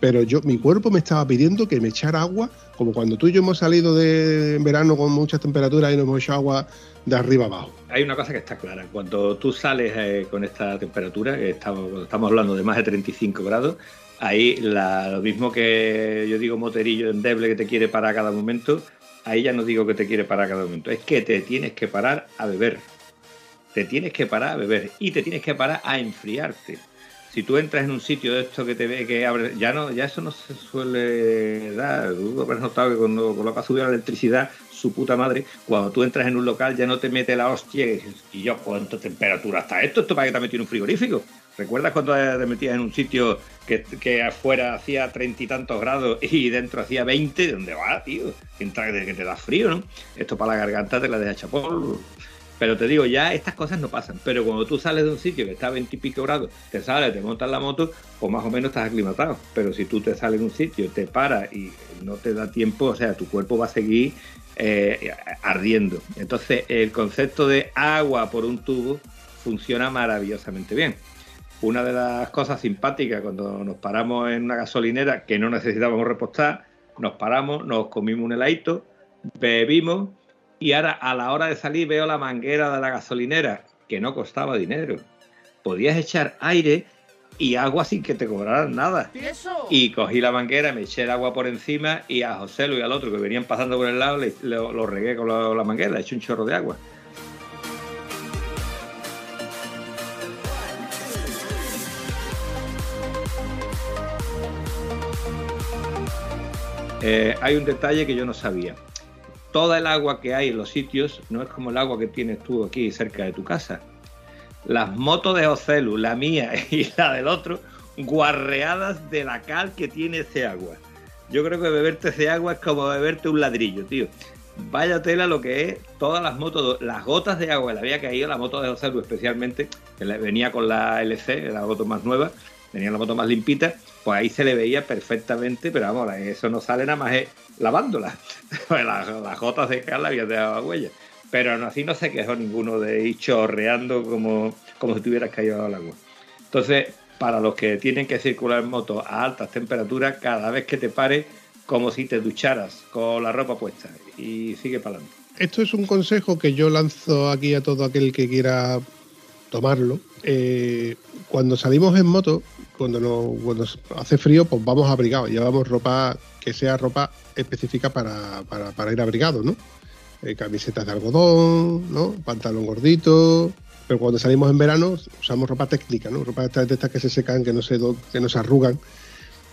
Pero yo, mi cuerpo me estaba pidiendo que me echara agua, como cuando tú y yo hemos salido de verano con muchas temperaturas y nos hemos echado agua de arriba abajo. Hay una cosa que está clara. Cuando tú sales eh, con esta temperatura, que estamos, estamos hablando de más de 35 grados, ahí lo mismo que yo digo moterillo endeble que te quiere parar a cada momento, ahí ya no digo que te quiere parar a cada momento, es que te tienes que parar a beber. Te tienes que parar a beber y te tienes que parar a enfriarte. Si tú entras en un sitio de esto que te ve que abre, ya no, ya eso no se suele dar. Tú habrás notado que cuando coloca subió la electricidad, su puta madre, cuando tú entras en un local ya no te mete la hostia y dices, ¿y yo cuánta temperatura está esto? ¿Esto para qué te ha metido un frigorífico? ¿Recuerdas cuando te metías en un sitio que, que afuera hacía treinta y tantos grados y dentro hacía 20? ¿Dónde va, tío? Entra- que te da frío, ¿no? Esto para la garganta te la deja chapol. Pero te digo, ya estas cosas no pasan. Pero cuando tú sales de un sitio que está a 20 y pico grados, te sales, te montas la moto, pues más o menos estás aclimatado. Pero si tú te sales de un sitio, te paras y no te da tiempo, o sea, tu cuerpo va a seguir eh, ardiendo. Entonces, el concepto de agua por un tubo funciona maravillosamente bien. Una de las cosas simpáticas cuando nos paramos en una gasolinera que no necesitábamos repostar, nos paramos, nos comimos un heladito, bebimos y ahora a la hora de salir veo la manguera de la gasolinera que no costaba dinero. Podías echar aire y agua sin que te cobraran nada. ¿Y cogí la manguera, me eché el agua por encima y a José y al otro que venían pasando por el lado le- lo, lo regué con la, la manguera, le eché un chorro de agua. Eh, hay un detalle que yo no sabía. Toda el agua que hay en los sitios no es como el agua que tienes tú aquí cerca de tu casa. Las motos de Ocelu, la mía y la del otro, guarreadas de la cal que tiene ese agua. Yo creo que beberte ese agua es como beberte un ladrillo, tío. Vaya tela lo que es todas las motos, las gotas de agua que había caído, la moto de Ocelu especialmente, que venía con la LC, la moto más nueva, tenía la moto más limpita, pues ahí se le veía perfectamente, pero vamos, eso no sale nada más lavándola. las, las, gotas de cal habían dejado huella. Pero aún así no se quejó ninguno de ir chorreando como, como si tuvieras caído al agua. Entonces, para los que tienen que circular en moto a altas temperaturas, cada vez que te pares, como si te ducharas con la ropa puesta y sigue para adelante. Esto es un consejo que yo lanzo aquí a todo aquel que quiera tomarlo. Eh, cuando salimos en moto, cuando, no, cuando hace frío, pues vamos abrigados, llevamos ropa que sea ropa específica para, ir abrigado, ¿no? Eh, camisetas de algodón, ¿no? Pantalón gordito, pero cuando salimos en verano usamos ropa técnica, ¿no? Ropa de estas que se secan, que no se, que no se arrugan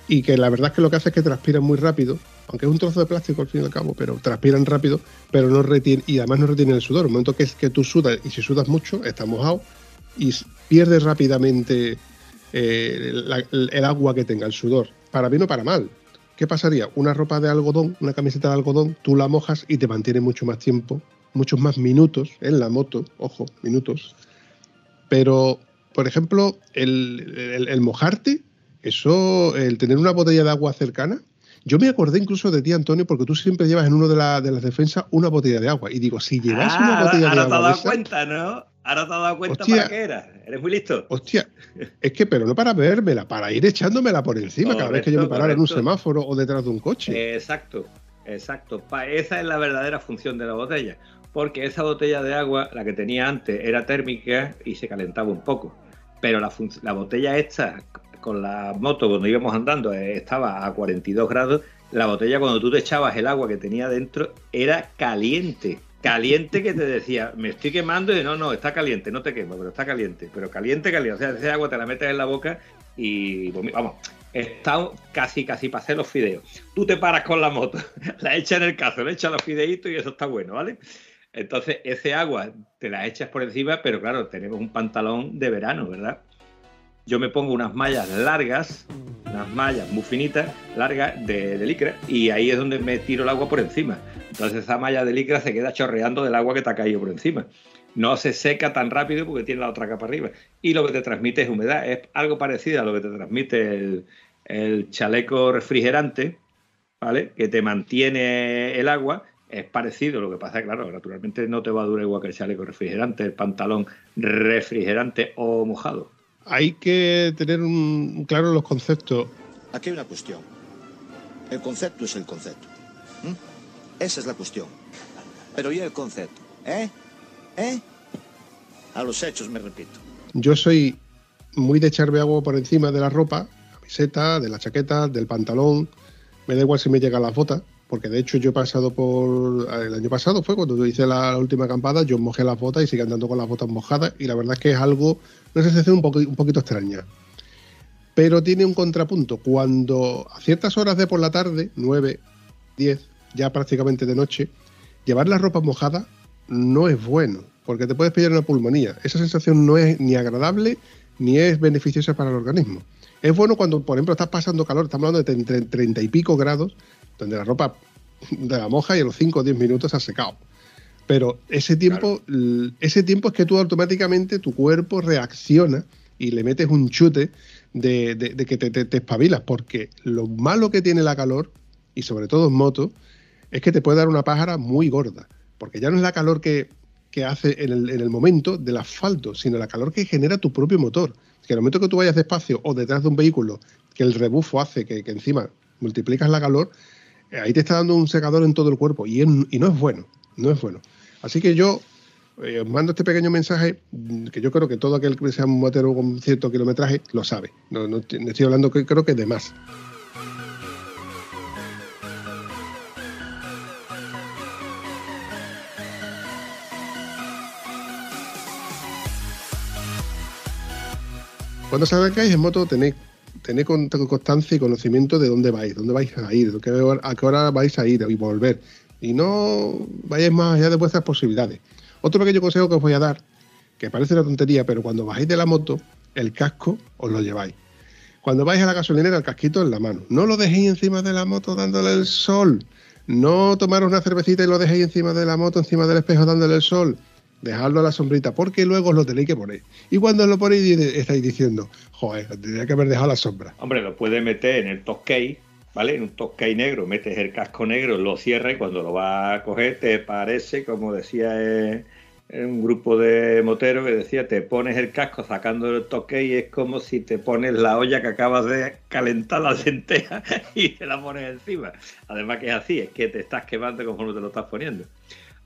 y que la verdad es que lo que hace es que transpiran muy rápido, aunque es un trozo de plástico al fin y al cabo, pero transpiran rápido, pero no retienen, y además no retienen el sudor. El momento que es que tú sudas, y si sudas mucho, estás mojado, y pierdes rápidamente eh, el, agua que tenga, el sudor, para bien o para mal. ¿Qué pasaría? Una ropa de algodón, una camiseta de algodón, tú la mojas y te mantiene mucho más tiempo, muchos más minutos en la moto, ojo, minutos. Pero, por ejemplo, el mojarte eso, el tener una botella de agua cercana, yo me acordé incluso de ti, Antonio, porque tú siempre llevas en uno de, de las defensas una botella de agua. Y digo, si llevas una ah, botella de agua. Ahora te has dado cuenta, ¿no? Ahora te has dado cuenta para qué era. Eres muy listo. Hostia, es que, pero no para bebérmela, para ir echándomela por encima cada vez que yo me parara en un semáforo o detrás de un coche. Exacto, exacto. Esa es la verdadera función de la botella. Porque esa botella de agua, la que tenía antes, era térmica y se calentaba un poco. Pero la, la botella esta, con la moto cuando íbamos andando eh, estaba a 42 grados, la botella cuando tú te echabas el agua que tenía dentro era caliente. Caliente que te decía, me estoy quemando y no, no, está caliente, no te quemo, pero está caliente. Pero caliente, caliente. O sea, ese agua te la metes en la boca y vamos, está casi, casi para hacer los fideos. Tú te paras con la moto, la echas en el cazo, le echas los fideitos y eso está bueno, ¿vale? Entonces, ese agua te la echas por encima, pero claro, tenemos un pantalón de verano, ¿verdad? Yo me pongo unas mallas largas, unas mallas muy finitas, largas de, licra, y ahí es donde me tiro el agua por encima. Entonces esa malla de licra se queda chorreando del agua que te ha caído por encima. No se seca tan rápido porque tiene la otra capa arriba. Y lo que te transmite es humedad. Es algo parecido a lo que te transmite el, chaleco refrigerante, ¿vale? Que te mantiene el agua. Es parecido, lo que pasa, claro, naturalmente no te va a durar igual que el chaleco refrigerante, el pantalón refrigerante o mojado hay que tener un, claro los conceptos. Aquí hay una cuestión. El concepto es el concepto. Esa es la cuestión. Pero ¿y el concepto? ¿Eh? ¿Eh? A los hechos me repito. Yo soy muy de echarme agua por encima de la ropa, camiseta, de la chaqueta, del pantalón. Me da igual si me llega las botas porque de hecho yo he pasado por el año pasado fue cuando hice la, última acampada yo mojé las botas y sigo andando con las botas mojadas y la verdad es que es algo una sensación un, poquito extraña. Pero tiene un contrapunto. Cuando a ciertas horas de por la tarde 9, 10 ya prácticamente de noche llevar la ropa mojada no es bueno porque te puedes pillar una pulmonía. Esa sensación no es ni agradable ni es beneficiosa para el organismo. Es bueno cuando, por ejemplo, estás pasando calor, estamos hablando de 30 y pico grados, donde la ropa de la moja y a los 5 o 10 minutos ha secado. Pero ese tiempo, ese tiempo es que tú automáticamente, tu cuerpo reacciona y le metes un chute de, que te, te, espabilas, porque lo malo que tiene la calor, y sobre todo en moto, es que te puede dar una pájara muy gorda, porque ya no es la calor que, hace en el, en el, momento del asfalto, sino la calor que genera tu propio motor. Que en el momento que tú vayas despacio o detrás de un vehículo, que el rebufo hace que, que encima multiplicas la calor, ahí te está dando un secador en todo el cuerpo y, no es bueno, no es bueno. Así que yo eh, os mando este pequeño mensaje mm, que yo creo que todo aquel que sea un motero con cierto kilometraje lo sabe. No, no, estoy hablando que creo que de más. Cuando salgáis en moto tenéis tener con- constancia y conocimiento de dónde vais, dónde vais a ir, a qué hora, a qué hora vais a ir y volver. Y no vayáis más allá de vuestras posibilidades. Otro pequeño consejo que os voy a dar, que parece una tontería, pero cuando bajáis de la moto, el casco os lo lleváis. Cuando vais a la gasolinera, el casquito en la mano. No lo dejéis encima de la moto dándole el sol. No tomaros una cervecita y lo dejéis encima de la moto, encima del espejo dándole el sol. Dejadlo a la sombrita, porque luego os lo tenéis que poner. Y cuando os lo ponéis, estáis diciendo, joder, tendría que haber dejado la sombra. Hombre, lo puedes meter en el top-case, ¿vale? En un top-case negro, metes el casco negro, lo cierras y cuando lo vas a coger te parece, como decía eh, un grupo de moteros que decía, te pones el casco sacando el y es como si te pones la olla que acabas de calentar la lenteja y te la pones encima. Además que es así, es que te estás quemando conforme te lo estás poniendo.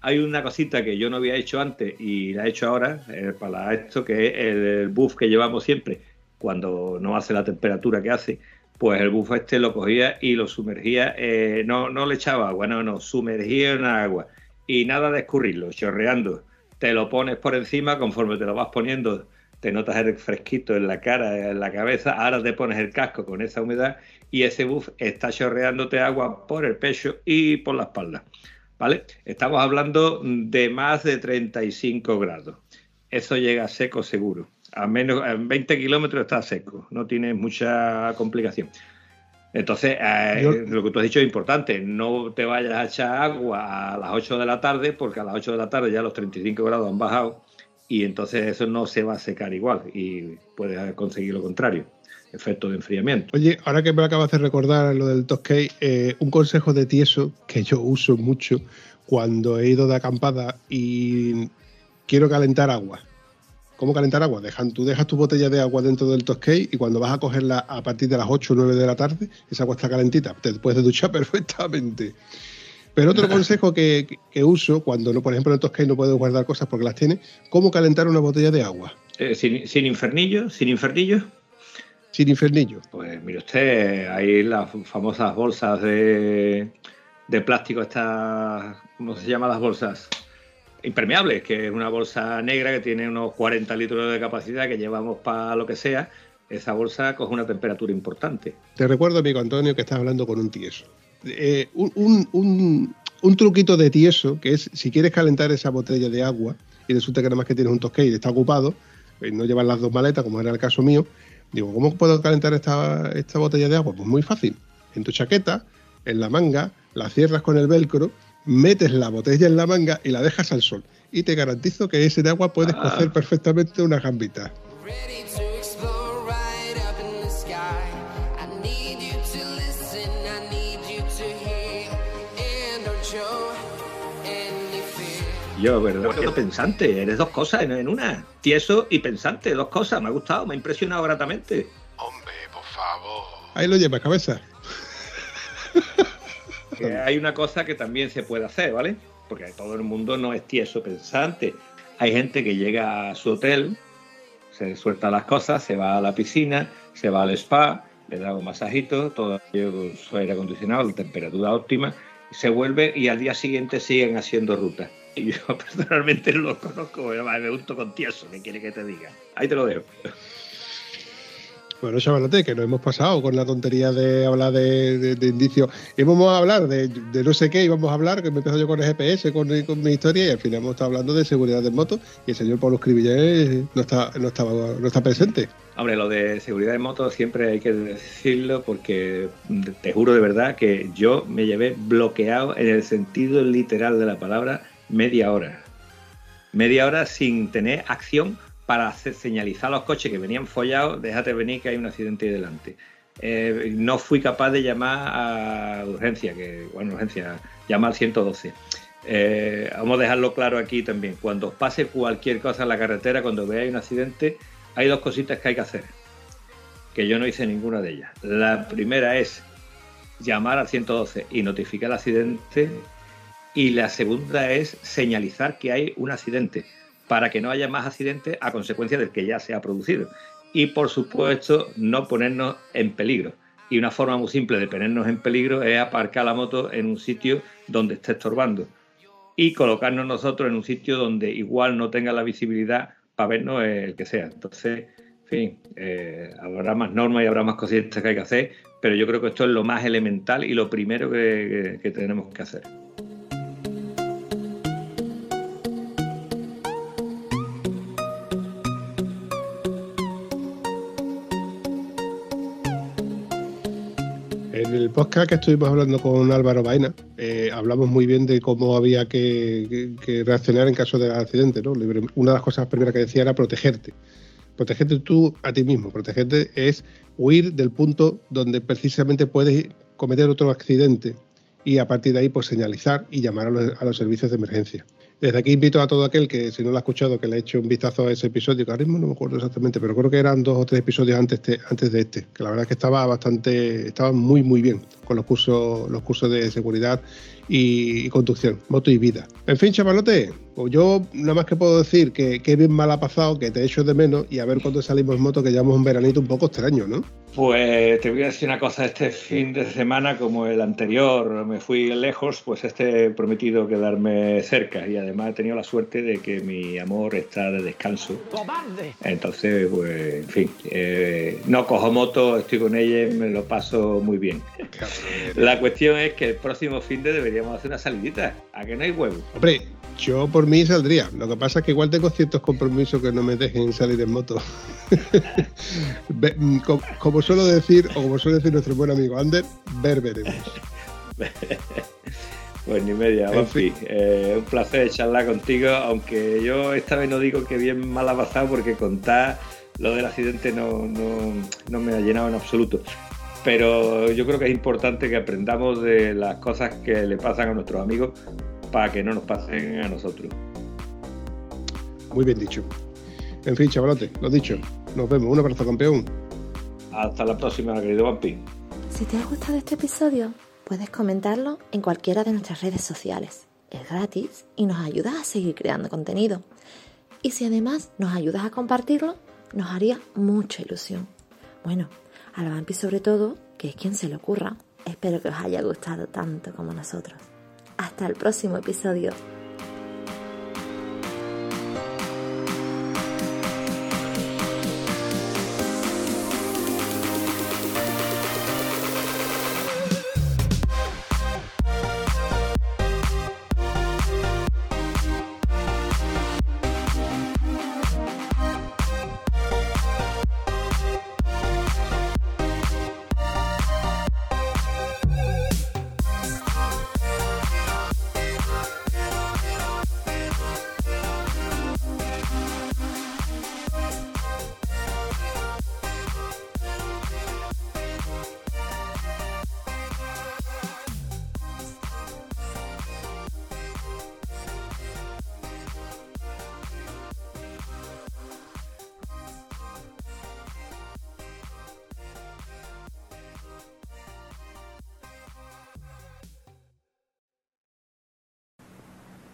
Hay una cosita que yo no había hecho antes y la he hecho ahora eh, para esto, que es el, buff que llevamos siempre cuando no hace la temperatura que hace, pues el buff este lo cogía y lo sumergía, eh, no, no le echaba agua, no, no, sumergía en agua y nada de escurrirlo, chorreando. Te lo pones por encima, conforme te lo vas poniendo, te notas el fresquito en la cara, en la cabeza, ahora te pones el casco con esa humedad y ese buff está chorreándote agua por el pecho y por la espalda. ¿Vale? Estamos hablando de más de 35 grados. Eso llega seco seguro. A menos en 20 kilómetros está seco, no tiene mucha complicación. Entonces, eh, Yo- lo que tú has dicho es importante, no te vayas a echar agua a las 8 de la tarde, porque a las 8 de la tarde ya los 35 grados han bajado y entonces eso no se va a secar igual y puedes conseguir lo contrario, efecto de enfriamiento. Oye, ahora que me acabas de recordar lo del Toscay, eh, un consejo de tieso que yo uso mucho cuando he ido de acampada y quiero calentar agua. ¿Cómo calentar agua? Dejan, tú dejas tu botella de agua dentro del Toscay y cuando vas a cogerla a partir de las 8 o 9 de la tarde, esa agua está calentita, te puedes duchar perfectamente. Pero otro consejo que, uso cuando, no, por ejemplo, en el Toscay no puedes guardar cosas porque las tienes, ¿cómo calentar una botella de agua? Eh, sin, sin infernillo, sin infernillo, Sin infernillo. Pues mire usted, hay las famosas bolsas de, de plástico, estas, ¿cómo se llaman las bolsas? Impermeables, que es una bolsa negra que tiene unos 40 litros de capacidad que llevamos para lo que sea. Esa bolsa coge una temperatura importante. Te recuerdo, amigo Antonio, que estás hablando con un tieso. Eh, un, un- un- un truquito de tieso, que es si quieres calentar esa botella de agua y resulta que nada más que tienes un tosque y está ocupado, y no llevas las dos maletas, como era el caso mío, digo, ¿cómo puedo calentar esta, esta botella de agua? Pues muy fácil. En tu chaqueta, en la manga, la cierras con el velcro, metes la botella en la manga y la dejas al sol. Y te garantizo que ese de agua puedes Ah. cocer perfectamente una gambita. Yo, ¿verdad? Qué pensante, eres dos cosas en, en una. Tieso y pensante, dos cosas. Me ha gustado, me ha impresionado gratamente. Hombre, por favor. Ahí lo llevas, cabeza. Que hay una cosa que también se puede hacer, ¿vale? Porque todo el mundo no es tieso pensante. Hay gente que llega a su hotel, se suelta las cosas, se va a la piscina, se va al spa, le da un masajito, todo aquello con su aire acondicionado, la temperatura óptima, se vuelve y al día siguiente siguen haciendo ruta. Y yo personalmente no lo conozco, pero me gusto con tieso, ¿qué quiere que te diga? Ahí te lo dejo. Bueno, chavalote, que nos hemos pasado con la tontería de hablar de, de- de indicios. Íbamos a hablar de, de no sé qué, íbamos a hablar, que me empezó yo con el GPS, con, con mi historia, y al final hemos estado hablando de seguridad de moto, y el señor Pablo Escribillé no está, no, estaba, no está presente. Hombre, lo de seguridad de moto siempre hay que decirlo porque te juro de verdad que yo me llevé bloqueado en el sentido literal de la palabra media hora. Media hora sin tener acción para hacer señalizar a los coches que venían follados, déjate venir que hay un accidente delante. Eh, no fui capaz de llamar a urgencia, que bueno, urgencia, llama al 112. Eh, vamos a dejarlo claro aquí también. Cuando pase cualquier cosa en la carretera, cuando veáis un accidente, hay dos cositas que hay que hacer, que yo no hice ninguna de ellas. La primera es llamar al 112 y notificar el accidente, y la segunda es señalizar que hay un accidente, para que no haya más accidentes a consecuencia del que ya se ha producido. Y por supuesto, no ponernos en peligro. Y una forma muy simple de ponernos en peligro es aparcar la moto en un sitio donde esté estorbando y colocarnos nosotros en un sitio donde igual no tenga la visibilidad para vernos el que sea. Entonces, fin, eh, habrá más normas y habrá más cositas que hay que hacer, pero yo creo que esto es lo más elemental y lo primero que tenemos que hacer. Podcast que estuvimos hablando con Álvaro Baena, eh, hablamos muy bien de cómo había que, reaccionar en caso de accidente. Una de las cosas primeras que decía era protegerte. Protegerte tú a ti mismo. Protegerte es huir del punto donde precisamente puedes cometer otro accidente y a partir de ahí pues señalizar y llamar a los, a los servicios de emergencia. Desde aquí invito a todo aquel que, si no lo ha escuchado, que le eche un vistazo a ese episodio, que ahora mismo no me acuerdo exactamente, pero creo que eran dos o tres episodios antes, de- antes de este, que la verdad es que estaba bastante, estaba muy muy bien con los cursos, los cursos de seguridad y, y conducción, moto y vida. En fin, chavalote, pues yo nada más que puedo decir que, que bien mal ha pasado, que te echo de menos y a ver cuándo salimos en moto, que llevamos un veranito un poco extraño, ¿no? Pues te voy a decir una cosa, este fin de semana, como el anterior me fui lejos, pues este he prometido quedarme cerca y además he tenido la suerte de que mi amor está de descanso. ¡Cobarde! Entonces, pues, en fin, eh, no cojo moto, estoy con ella y me lo paso muy bien. La cuestión es que el próximo fin de deberíamos hacer una salidita, a que no hay huevo. Hombre, yo por mí saldría. Lo que pasa es que igual tengo ciertos compromisos que no me dejen salir en moto. Mm, co- como suelo decir, o como suele decir nuestro buen amigo Ander, ver veremos. Pues ni media, En. Eh, un placer charlar contigo, aunque yo esta vez no digo que bien mal ha pasado porque contar lo del accidente no, no, no me ha llenado en absoluto. Pero yo creo que es importante que aprendamos de las cosas que le pasan a nuestros amigos para que no nos pasen a nosotros. Muy bien dicho. En fin, chavalote, lo dicho. Nos vemos. Un abrazo, campeón. Hasta la próxima, querido Vampi. Si te ha gustado este episodio, puedes comentarlo en cualquiera de nuestras redes sociales. Es gratis y nos ayudas a seguir creando contenido. Y si además nos ayudas a compartirlo, nos haría mucha ilusión. Bueno, a la Vampi sobre todo, que es quien se le ocurra. Espero que os haya gustado tanto como nosotros. Hasta el próximo episodio.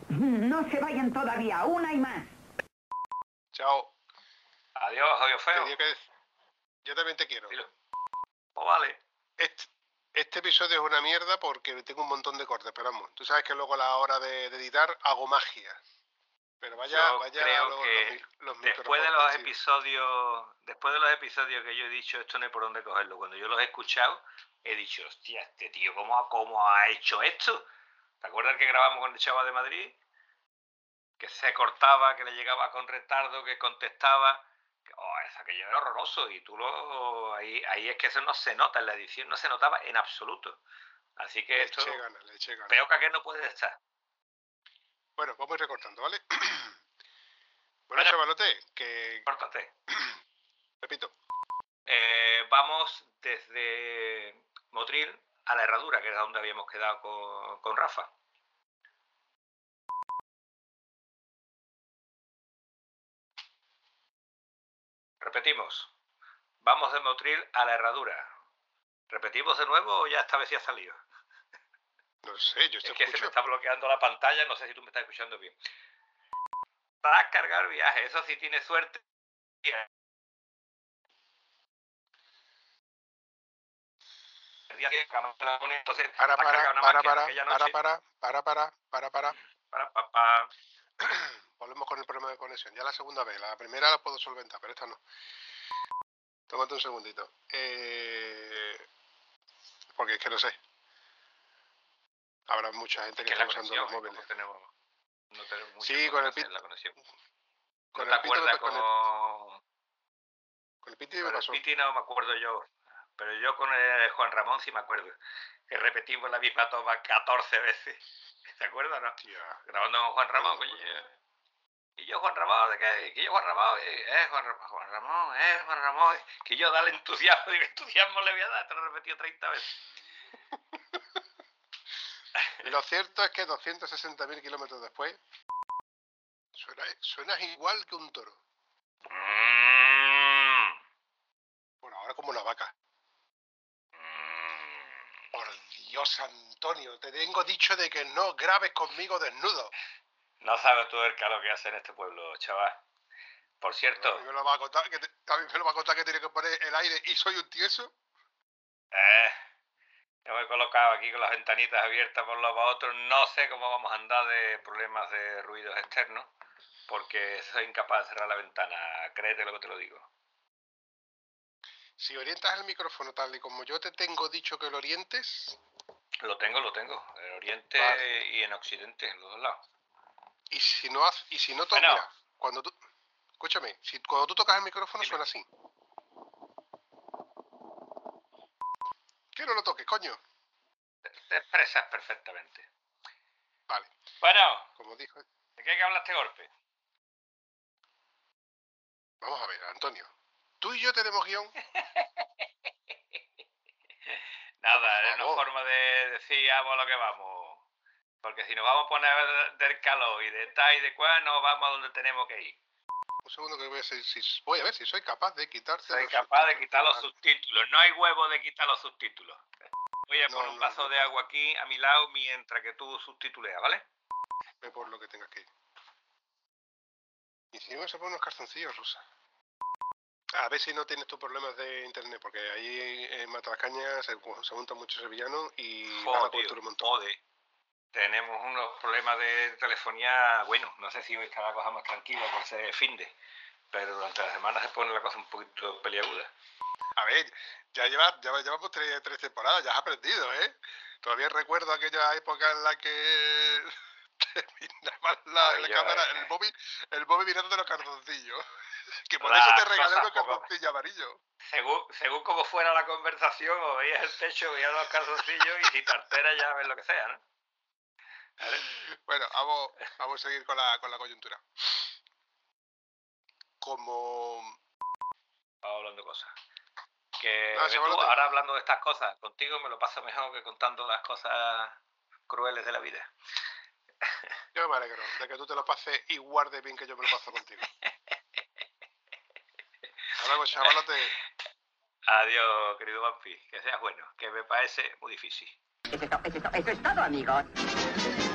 No se vayan todavía, una y más. Chao. Adiós, adiós feo. Tenía que Yo también te quiero. Pues vale. Este, este episodio es una mierda porque tengo un montón de cortes, pero vamos. Tú sabes que luego a la hora de, de editar hago magia. Pero vaya, Yo vaya creo los, que los mic- los después de los episodios después de los episodios que yo he dicho esto no hay por dónde cogerlo cuando yo los he escuchado he dicho hostia este tío cómo ha hecho esto ¿te acuerdas que grabamos con el chaval de Madrid? que se cortaba que le llegaba con retardo que contestaba que, oh, eso aquello era horroroso y tú lo ahí, ahí es que eso no se nota en la edición no se notaba en absoluto así que Le esto ganas, le ganas. peor que aquel no puede estar Bueno, vamos a ir recortando, ¿vale? bueno, Bueno. chavalote, que Córtate. repito, Eh, vamos desde Motril a la herradura, que era donde habíamos quedado con, con Rafa. Repetimos. Vamos de Motril a la herradura. ¿Repetimos de nuevo o ya esta vez ya ha salido? no sé, yo te Es que se me está bloqueando la pantalla, no sé si tú me estás escuchando bien. Para cargar viaje, eso sí tiene suerte. El día que entonces, Para, para, para, para, para, para, para, para, para, para. para, pa, pa. Volvemos con el problema de conexión. Ya la segunda vez. La primera la puedo solventar, pero esta no. Tómate un segundito. Eh, porque es que no sé. Habrá mucha gente que está usando los móviles. Tenemos, no tenemos muchas Sí, con el pit- la conexión. con ¿No el pito pa- con el- Con el Piti me Con el. Piti no me acuerdo yo, pero yo con el Juan Ramón sí me acuerdo. Que repetimos la misma toma 14 veces. ¿Te acuerdas, no? Grabando con Juan Ramón, coño. Y yo, Juan Ramón, ¿de qué? Que yo, Juan Ramón, eh, eh, Juan, Juan Ramón, eh, Juan Ramón. Que yo, dale entusiasmo, digo, entusiasmo le voy a dar, te lo he repetido 30 veces. Lo cierto es que 260.000 kilómetros después suena, suenas igual que un toro. Mm, Bueno, ahora como una vaca. Por Dios, Antonio, te tengo dicho de que no grabes conmigo desnudo. No sabes tú el calor que hace en este pueblo, chaval. Por A cierto, mí me lo va a contar que, te- a mí me lo va a contar que tiene que poner el aire y soy un tieso. Eh, yo me he colocado aquí con las ventanitas abiertas por los para otros. No sé cómo vamos a andar de problemas de ruidos externos, porque soy incapaz de cerrar la ventana. Créete lo que te lo digo. Si orientas el micrófono tal y como yo te tengo dicho que lo orientes, Lo tengo, lo tengo. En Oriente Vale. y en Occidente, en los dos lados. y si no y si no to- Bueno. mira, cuando tú escúchame, si cuando tú tocas el micrófono Dime. suena así. Que no lo toques, coño. Te, te expresas perfectamente. Vale, Bueno, como dijo, ¿de qué hay que hablar este golpe? vamos a ver, Antonio. Tú y yo tenemos guion. Nada, es una forma de decir vamos lo que vamos. Porque si nos vamos a poner del calor y de tal y de cual, no vamos a donde tenemos que ir. Un segundo que voy a ver si, si- voy a ver si soy capaz de quitarte. Soy los capaz de quitar los subtítulos. No hay huevo de quitar los subtítulos. Voy a No, poner un no, vaso no. de agua aquí a mi lado mientras que tú subtituleas, ¿vale? Ve por lo que tengas que ir. Y encima se ponen unos calzoncillos, Rosa. A ver si no tienes tus problemas de internet, porque ahí en Matrascaña se, se montan muchos sevillanos y van a Joder, un montón. joder. Tenemos unos problemas de telefonía, bueno, no sé si hoy está la cosa más tranquila por ser fin de, pero durante la semana se pone la cosa un poquito peliaguda. A ver, ya, lleva, ya llevamos tres, tres temporadas, ya has aprendido, ¿eh? Todavía recuerdo aquella época en la que terminaba la, Ay, la yo, cámara, eh. el móvil, el móvil mirando los calzoncillos. Que por eso te regalé como- calzoncillos amarillos. Según, según como fuera la conversación, o veías el techo, veías los calzoncillos y si te altera ya ves lo que sea, ¿no? ¿Vale? Bueno, vamos, vamos a seguir con la, con la coyuntura. Como Vamos hablando cosas. Que Ah, tú, ahora hablando de estas cosas, contigo me lo paso mejor que contando las cosas crueles de la vida. yo me alegro de que tú te lo pases igual de bien que yo me lo paso contigo. Luego, chavalote. Adiós, querido Vampi. Que seas bueno, que me parece muy difícil. Eso es, to- eso es to- eso es todo, amigos.